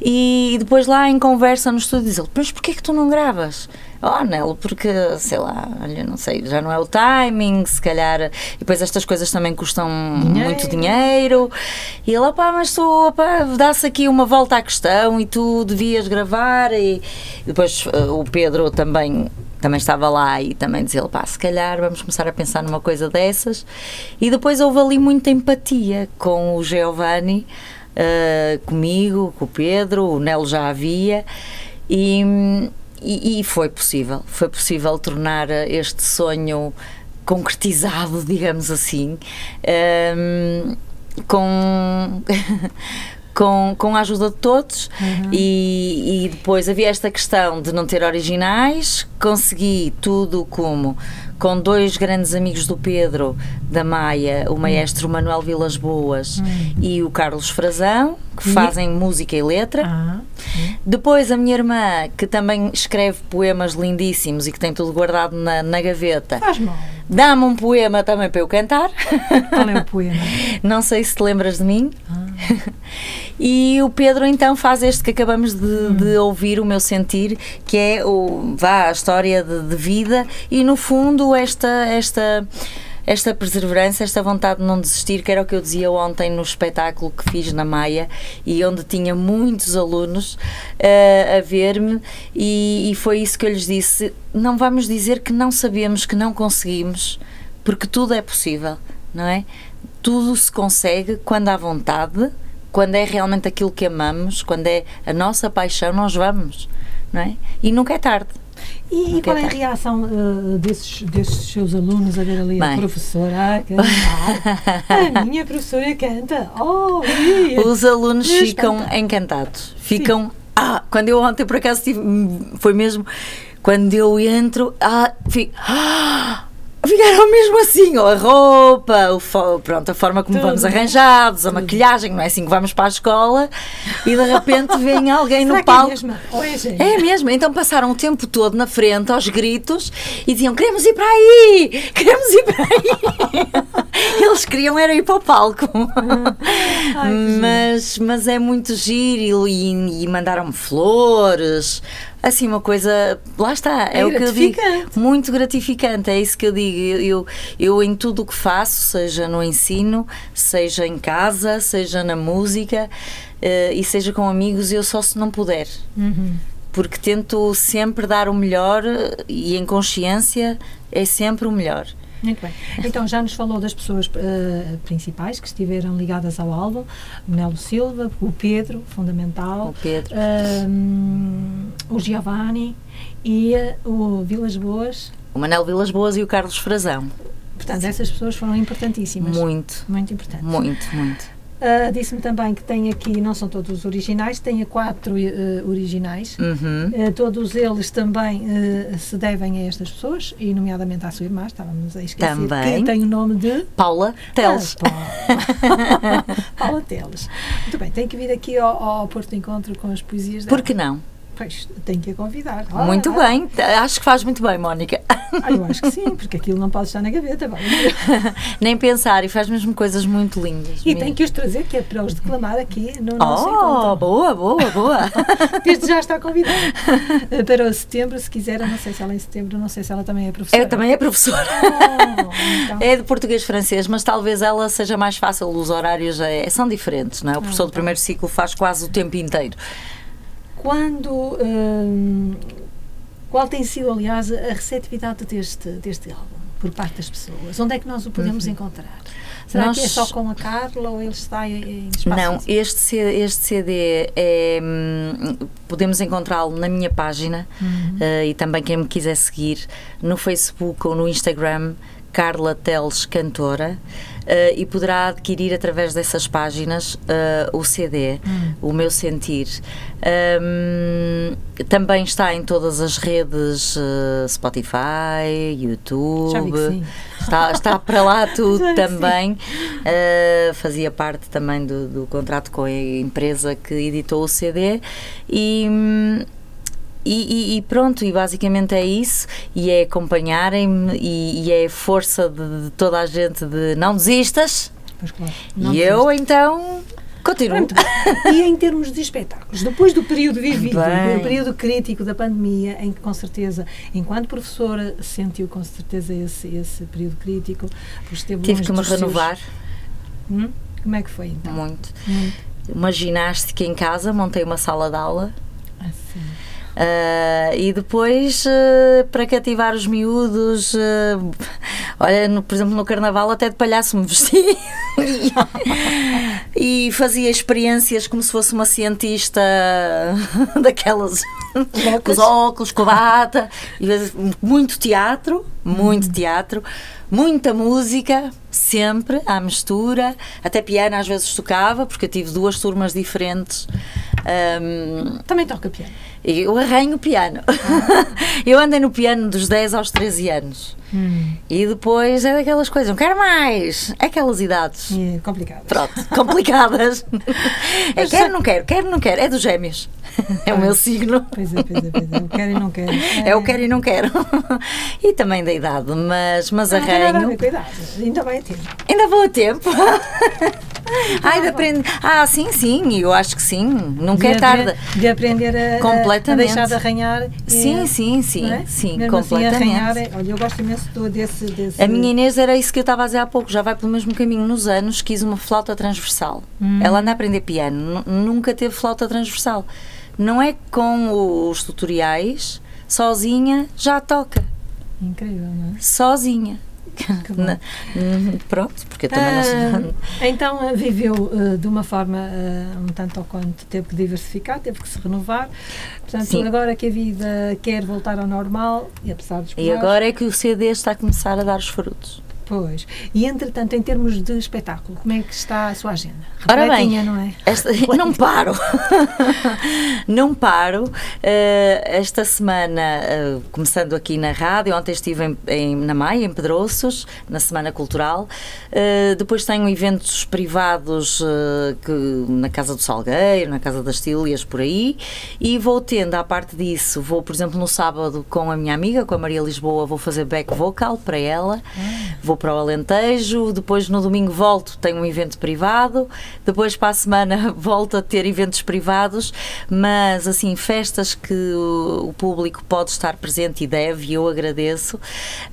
e depois lá em conversa no estúdio diz ele, mas porquê que tu não gravas? Oh Nel, porque, sei lá, olha, não sei, já não é o timing, se calhar, e depois estas coisas também custam muito dinheiro e ele, opá, mas tu, opá, dá-se aqui uma volta à questão e tu devias gravar e depois eh, o Pedro também também estava lá e também dizia pá, se calhar vamos começar a pensar numa coisa dessas. E depois houve ali muita empatia com o Giovanni, ah, comigo, com o Pedro, o Nelo já havia, e, e, e foi possível. Foi possível tornar este sonho concretizado, digamos assim, ahm, com. Com, com a ajuda de todos. E, e depois havia esta questão de não ter originais. Consegui tudo como? Com dois grandes amigos do Pedro da Maia, o maestro Manuel Vilas Boas e o Carlos Frazão que fazem música e letra. Ah, depois a minha irmã, que também escreve poemas lindíssimos e que tem tudo guardado na, na gaveta, faz mal. Dá-me um poema também para eu cantar. Qual é o poema? Não sei se te lembras de mim. E o Pedro então faz este que acabamos de, de ouvir, o meu sentir, que é o, vá, a história de, de vida e no fundo esta, esta, esta perseverança, esta vontade de não desistir, que era o que eu dizia ontem no espetáculo que fiz na Maia e onde tinha muitos alunos eh, a ver-me e, e foi isso que eu lhes disse. Não vamos dizer que não sabemos, que não conseguimos, porque tudo é possível, não é? Tudo se consegue quando há vontade, quando é realmente aquilo que amamos, quando é a nossa paixão, nós vamos, não é? E nunca é tarde. E, e qual é a reação eh, desses, desses seus alunos a ver ali a Bem. professora a cantar? a minha professora canta. Oh. Os alunos ficam encantados. Ficam. Ah, quando eu ontem por acaso tive, foi mesmo quando eu entro, ah, fico, ah, ficaram mesmo assim, ó, a roupa, pronto, a forma como Tudo. vamos arranjados, a maquilhagem, não é assim que vamos para a escola e de repente vem alguém no é palco. mesmo? Ou é gente? É mesmo, então passaram o tempo todo na frente aos gritos e diziam: Queremos ir para aí! Queremos ir para aí! Eles queriam era ir para o palco. Ai, mas, mas é muito giro e, e mandaram-me flores. Assim, uma coisa. Lá está, é, É o que eu digo. Muito gratificante, é isso que eu digo. Eu, eu, eu em tudo o que faço, seja no ensino, seja em casa, seja na música eh, e seja com amigos, eu só se não puder Uhum. porque tento sempre dar o melhor eh, e em consciência é sempre o melhor. Muito bem. Então, já nos falou das pessoas eh, principais que estiveram ligadas ao álbum: o Nelo Silva, o Pedro, fundamental. O Pedro. Ahm, o Giovanni e eh, o Vilas Boas. O Manel Vilas Boas e o Carlos Frazão. Portanto, essas pessoas foram importantíssimas. Muito, Muito importantes. muito, muito. Ah, Disse-me também que tem aqui, não são todos os originais, tem quatro eh, originais. Uhum. Eh, todos eles também eh, se devem a estas pessoas, e nomeadamente à sua irmã, estávamos a esquecer, Também. que tem o nome de Paula Teles. Ah, Paula. Teles. Muito bem, tem que vir aqui ao, ao Porto de Encontro com as poesias dela. Por que não? Pois, tem que a convidar. Ah, Muito ah, bem, acho que faz muito bem, Mónica. Ah, eu acho que sim, porque aquilo não pode estar na gaveta. Nem pensar, e faz mesmo coisas muito lindas. E tem que os trazer, que é para os declamar aqui no nosso Oh, encontro. boa, boa, boa. Desde já está convidado. Eh, Para o setembro, se quiser, eu não sei se ela é em setembro, não sei se ela também é professora. Eu também é professora. Oh, então. É de português-francês, mas talvez ela seja mais fácil, os horários é- são diferentes, não é? O professor do tá. primeiro ciclo faz quase o tempo inteiro. Quando. hum, qual tem sido, aliás, a receptividade deste, deste álbum por parte das pessoas? Onde é que nós o podemos encontrar? Será Nós- que é só com a Carla ou ele está em, espaço Não, físico? este, este CD é, hum, podemos encontrá-lo na minha página eh, e também quem me quiser seguir no Facebook ou no Instagram, Carla Teles Cantora, eh, e poderá adquirir através dessas páginas eh, o CD, o meu sentir. Hum, também está em todas as redes eh, Spotify, YouTube. Já vi que sim. Está, está para lá tudo também. Uh, fazia parte também do, do contrato com a empresa que editou o CD e, hum, e, e- e pronto, e basicamente é isso, e é acompanharem-me e, e é a força de, de toda a gente de não desistas, Pois claro. Não e eu então continuo. E em termos de espetáculos, depois do período vivido, Bem. do período crítico da pandemia, em que com certeza, enquanto professora, sentiu com certeza esse, esse período crítico, esteve Tive que me dos seus- renovar Hum? Como é que foi então? muito. Muito. Uma ginástica em casa, montei uma sala de aula. Assim. Ah, e depois, ah, para cativar os miúdos, ah, olha, no- por exemplo, no carnaval até de palhaço me vesti e, fazia experiências como se fosse uma cientista daquelas com os óculos, com a bata, muito teatro, muito teatro, muita música, sempre à mistura, até piano às vezes tocava, porque eu tive duas turmas diferentes. Ahm, Também toca piano. E eu arranho o piano. eu andei no piano dos 10 aos 13 anos. E depois é daquelas coisas, não quero mais. É aquelas idades. É complicado. Pronto, complicadas. É quero, não quero, quero, não quero. É dos gêmeos. É o meu signo. Pois é, pois é, pois é. Eu quero e não quero. É o quero e não quero. E também da idade, mas, mas Não tem nada a arranho. Ainda bem a tempo. Ainda vou a tempo. Ai, de aprender. Ah, sim, sim, eu acho que sim. Nunca é De tarde. apre- De aprender a, Completamente. a deixar de arranhar. e- Sim, sim, sim, é? sim, Mesmo completamente. Assim, arranhar, é- olha, eu gosto imenso desse, desse. A minha Inês era isso que eu estava a dizer há pouco, já vai pelo mesmo caminho. Nos anos quis uma flauta transversal. Ela anda a aprender piano, nu- nunca teve flauta transversal. Não é com os tutoriais, sozinha já toca. Incrível, não é? Sozinha. Na- hum, pronto, porque eu também não sou. Ah, então ah, viveu ah, de uma forma ah, um tanto ou quanto teve que diversificar, teve que se renovar. Portanto, Sim. agora que a vida quer voltar ao normal, e apesar dos E agora é que o CD está a começar a dar os frutos. Pois. E entretanto, em termos de espetáculo, como é que está a sua agenda? Ora bem, não é? Esta- não paro. não paro. Eh, esta semana, eh, começando aqui na rádio, ontem estive em, em- na Maia, em Pedroços, na Semana Cultural. Eh, depois tenho eventos privados que, na Casa do Salgueiro, na Casa das Tílias, por aí. E vou tendo, à parte disso, vou, por exemplo, no sábado com a minha amiga, com a Maria Lisboa, vou fazer back vocal para ela. Vou para o Alentejo, depois no domingo volto, tenho um evento privado, depois para a semana volto a ter eventos privados, mas assim, festas que o, público pode estar presente e deve, e eu agradeço.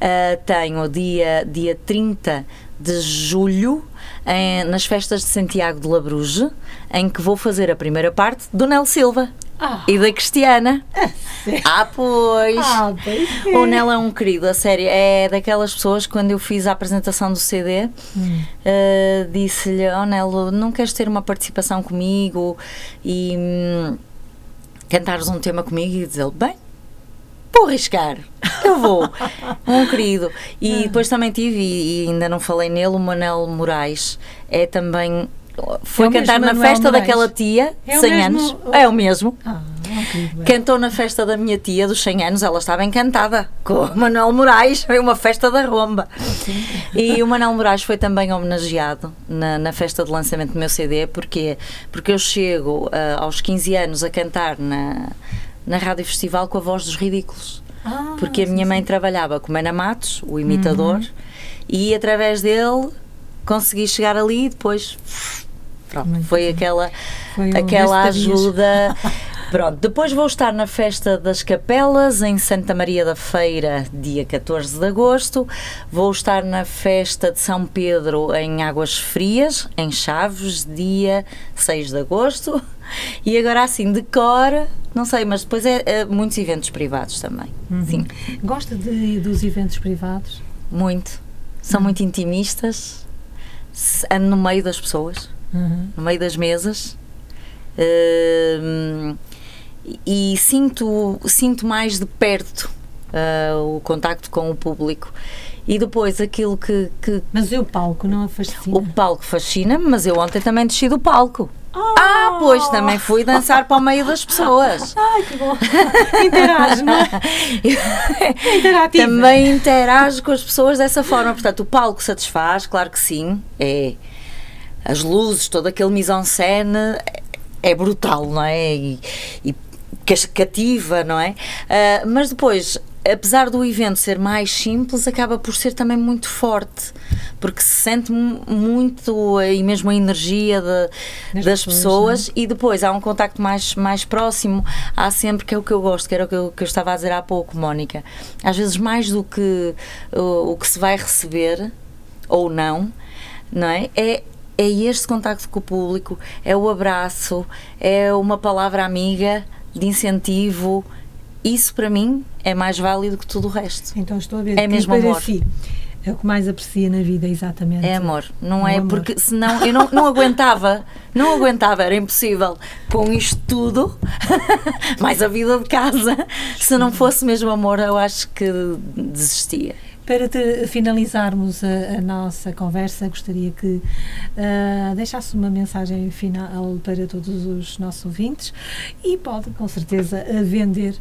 Ah, tenho dia, dia 30 de julho, em- nas festas de Santiago de Labruge, em que vou fazer a primeira parte do Nel Silva Ah, e da Cristiana. Ah, pois! ah, pois é. O Nel é um querido, a sério. É daquelas pessoas que quando eu fiz a apresentação do CD, Hum. eh, disse-lhe: Oh Nelo, não queres ter uma participação comigo? E. hum, cantares um tema comigo e dizer bem, vou arriscar, eu vou. Um querido. E depois também tive, e, e ainda não falei nele, o Manel Moraes. É também. Foi É o cantar mesmo na festa daquela tia, É o 100 mesmo- anos. É o mesmo. Ah. Cantou na festa da minha tia dos 100 anos, ela estava encantada com o Manuel Moraes, foi uma festa da romba. E o Manuel Moraes foi também homenageado na, na festa de lançamento do meu CD, porque Porque eu chego ah, aos 15 anos a cantar na, na Rádio Festival com a voz dos ridículos. Ah, Porque a minha mãe trabalhava com o Mena Matos, o imitador, e através dele consegui chegar ali e depois. Pronto, foi aquela, Foi aquela ajuda. Pronto, depois vou estar na Festa das Capelas, em Santa Maria da Feira, dia 14 de agosto. Vou estar na Festa de São Pedro, em Águas Frias, em Chaves, dia 6 de agosto. E agora, assim, de cor, não sei, mas depois é, é muitos eventos privados também. Uhum. Sim, Gosta de, dos eventos privados? muito. São muito intimistas, ando no meio das pessoas. Uhum. no meio das mesas hum, e sinto, sinto mais de perto ah, o contacto com o público. E depois aquilo que, que Mas e o palco não a fascina? o palco fascina-me, mas eu ontem também desci do palco. Ah, pois também fui dançar para o meio das pessoas. Ai, que bom! Interage, não? É interativo. Também interajo com as pessoas dessa forma. Portanto, o palco satisfaz, claro que sim. É as luzes, todo aquele mise-en-scène é- é brutal, não é? E, e cativa, não é? Ah, mas depois, apesar do evento ser mais simples, acaba por ser também muito forte, porque se sente mu- muito e mesmo a energia de- Das pessoas, pessoas e depois há um contacto mais, mais próximo. Há sempre, que é o que eu gosto, que era o que eu, que eu estava a dizer há pouco, Mónica. Às vezes, mais do que uh, o que se vai receber ou não, não é? É, é este contacto com o público, é o abraço, é uma palavra amiga de incentivo. Isso para mim é mais válido que tudo o resto. Então estou a ver É que mesmo amor. si é o que mais aprecia na vida, exatamente. É amor, não É é? amor. Porque senão eu não, não aguentava, não aguentava, era impossível com isto tudo, mais a vida de casa. Se não fosse mesmo amor, eu acho que desistia. Para te- finalizarmos a, a nossa conversa, gostaria que ah, deixasse uma mensagem final para todos os nossos ouvintes e pode, com certeza, vender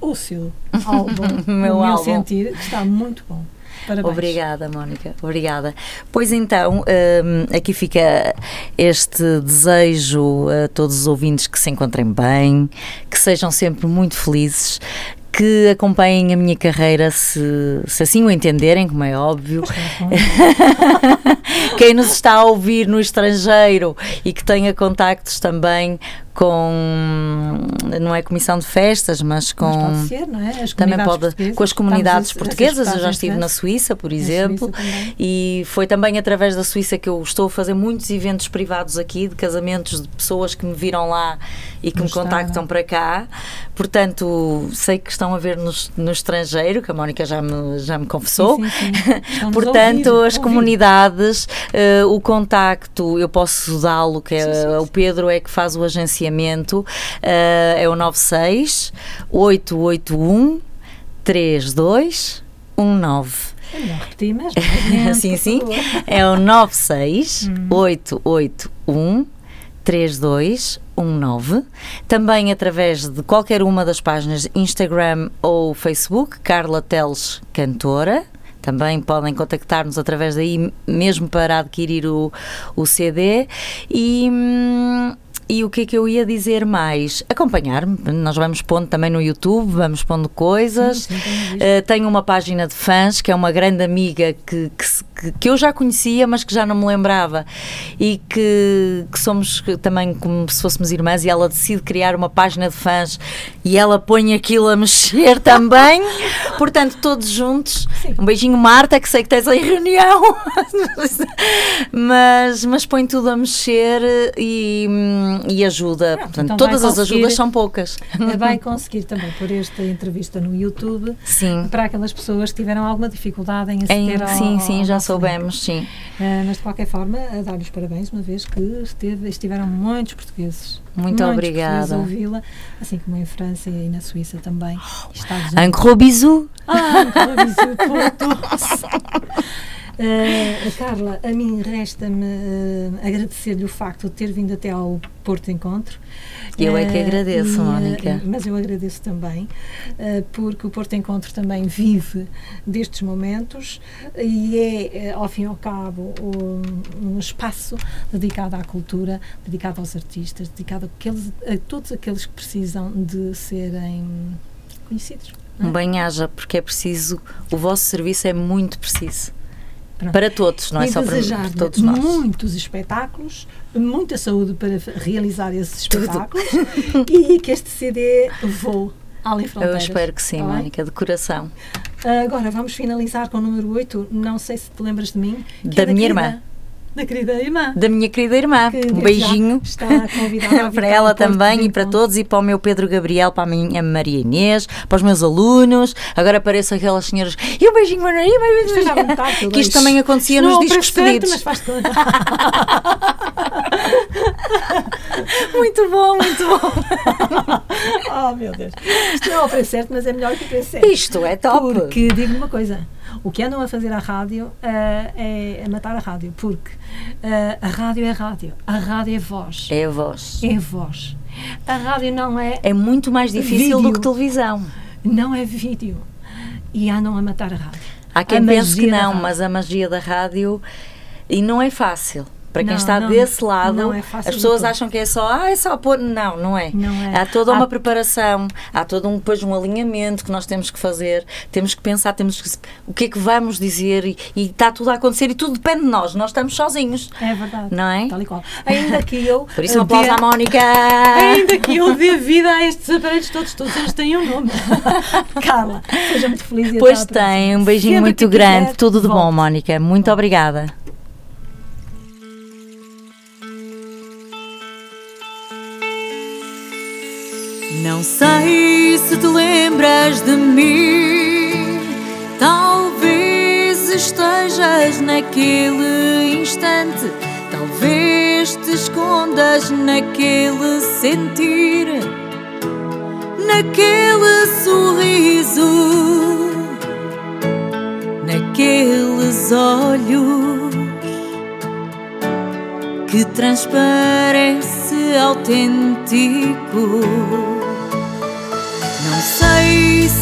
o seu álbum, Meu o meu álbum. sentir, que está muito bom. Parabéns. Obrigada, Mónica, obrigada. Pois então, hum, aqui fica este desejo a todos os ouvintes que se encontrem bem, que sejam sempre muito felizes. Que acompanhem a minha carreira se, se assim o entenderem, como é óbvio. Quem nos está a ouvir no estrangeiro e que tenha contactos também com, não é comissão de festas, mas com. Mas pode ser, não é? As também comunidades pode portuguesas. com as comunidades portuguesas. Eu já estive na. Suíça, por exemplo, Suíça e foi também através da Suíça que eu estou a fazer muitos eventos privados aqui, de casamentos de pessoas que me viram lá e que me contactam para cá. Portanto, sei que estão a ver no, no estrangeiro, que a Mónica já me, já me confessou. Sim, sim, sim. Portanto, ouvir, as ouvir. comunidades, eh, o contacto, eu posso dá-lo, que é, o Pedro é que faz o agenciamento, eh, é o 96 881 3219. É melhor repetir, mas sim, sim. É o 96 Uhum. 881 3219. Também através de qualquer uma das páginas Instagram ou Facebook, Carla Teles Cantora. Também podem contactar-nos através daí, mesmo para adquirir o, o CD. E. hum, e o que é que eu ia dizer mais? Acompanhar-me. Nós vamos pondo também no YouTube, vamos pondo coisas. Sim, sim. Uh, tenho uma página de fãs que é uma grande amiga que, que, que- que eu já conhecia, mas que já não me lembrava. E que, que somos também como se fôssemos irmãs. E ela decide criar uma página de fãs e ela põe aquilo a mexer também. Portanto, todos juntos. Sim. Um beijinho, Marta, que sei que tens aí reunião. mas, mas põe tudo a mexer e. e ajuda. Pronto, Portanto, então todas as ajudas são poucas. Vai conseguir também pôr esta entrevista no YouTube Sim. para aquelas pessoas que tiveram alguma dificuldade em Em- aceder ao sim, sim, ao já soubemos, sim. Ah, mas de qualquer forma, a dar-lhes parabéns, uma vez que esteve, estiveram muitos portugueses. Muito muitos obrigada. ouvi-la, assim como em França e na Suíça também. Estados Un gros bisou. Ah, bisou Eh, Carla, a mim resta-me eh, agradecer-lhe o facto de ter vindo até ao Porto Encontro. Eu é que Eh, agradeço, Mónica. mas eu agradeço também, porque o Porto Encontro também vive destes momentos e é, ao fim e ao cabo, um, um espaço dedicado à cultura, dedicado aos artistas, dedicado àqueles, a todos aqueles que precisam de serem conhecidos. é? Bem haja, porque é preciso, o vosso serviço é muito preciso. Pronto. Para todos, não é e só para, para todos nós. muitos espetáculos, muita saúde para realizar esses espetáculos e que este CD voe além Eu fronteiras. espero que sim, Tá? Mónica, de coração. Agora vamos finalizar com o número 8. Não sei se te lembras de mim. Da é minha irmã. Da querida irmã. Da minha querida irmã, que um beijinho. para ela também e para todos e para o meu Pedro Gabriel, para a minha Maria Inês, para os meus alunos. Agora apareço aquelas senhoras. E um beijinho, Maria. que isto também acontecia nos não o discos pedidos. mas faz. Muito bom, muito bom. oh, meu Deus. Isto não é o preço certo, mas é melhor que o preço certo. Isto é top. Porque, digo-lhe uma coisa, o que andam a fazer à rádio ah, é, é matar a rádio, porque ah, a rádio é rádio, a rádio é voz, É voz. é voz. A rádio não é, É muito mais difícil do Vídeo. que televisão. não é vídeo. E andam a matar a rádio. Há quem A pense que não, mas a magia da rádio e não é fácil. Para quem Não, está não, desse lado, é as pessoas acham que é só, ah, é só pôr. Não, não é. Não é. Há toda Há- uma preparação, há todo um, depois um alinhamento que nós temos que fazer, temos que pensar, temos que, o que é que vamos dizer e, e está tudo a acontecer e tudo depende de nós, nós estamos sozinhos. É verdade. Não é? Tal e qual. Ainda que eu. Por isso, um aplauso dê- à Mónica! Ainda que eu dê vida a estes aparelhos todos, todos eles têm um nome. Carla, seja muito feliz e Pois tem, um beijinho Sempre muito grande, quiser, tudo de bom, volte. Mónica. Muito obrigada. Não sei se te lembras de mim. Talvez estejas naquele instante. Talvez te escondas naquele sentir. Naquele sorriso. Naqueles olhos que transparece autêntico.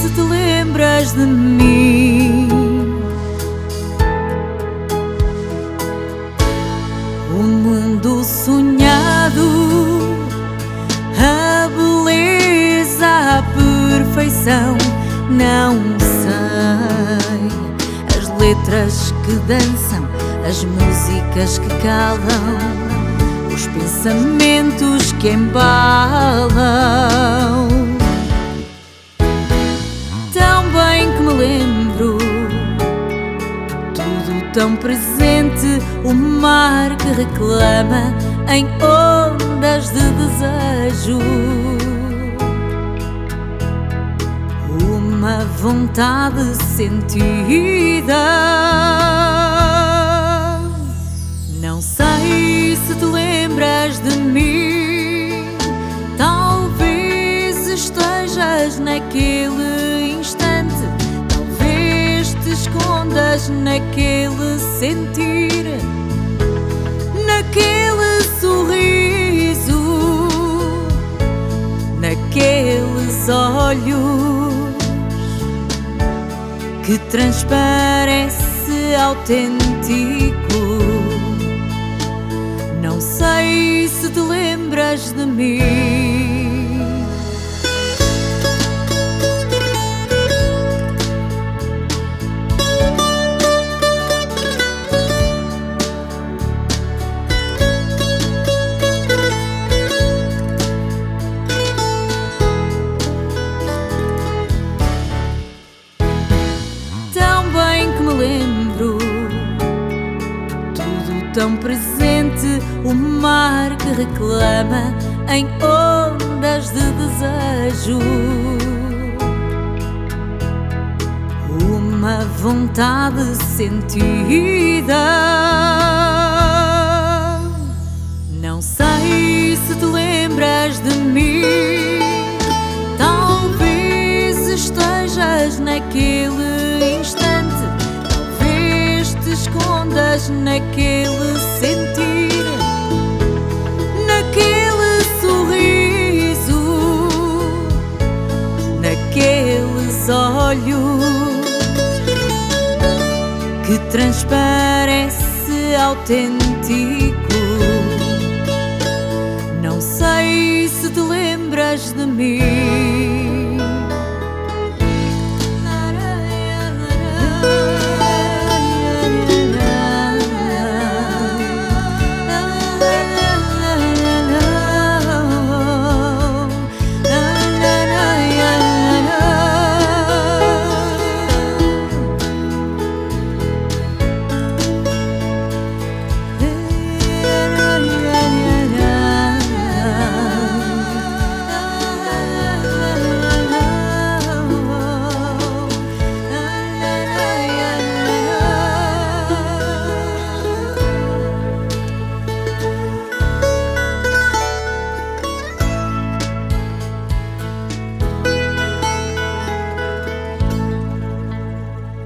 Se te lembras de mim. O mundo sonhado, a beleza, a perfeição. Não sei as letras que dançam, as músicas que calam, os pensamentos que embalam. Lembro, tudo tão presente, o mar que reclama em ondas de desejo. Uma vontade sentida. Não sei se te lembras de mim. Talvez estejas naquele escondas naquele sentir. Naquele sorriso. Naqueles olhos que transparece autêntico. Não sei se te lembras de mim.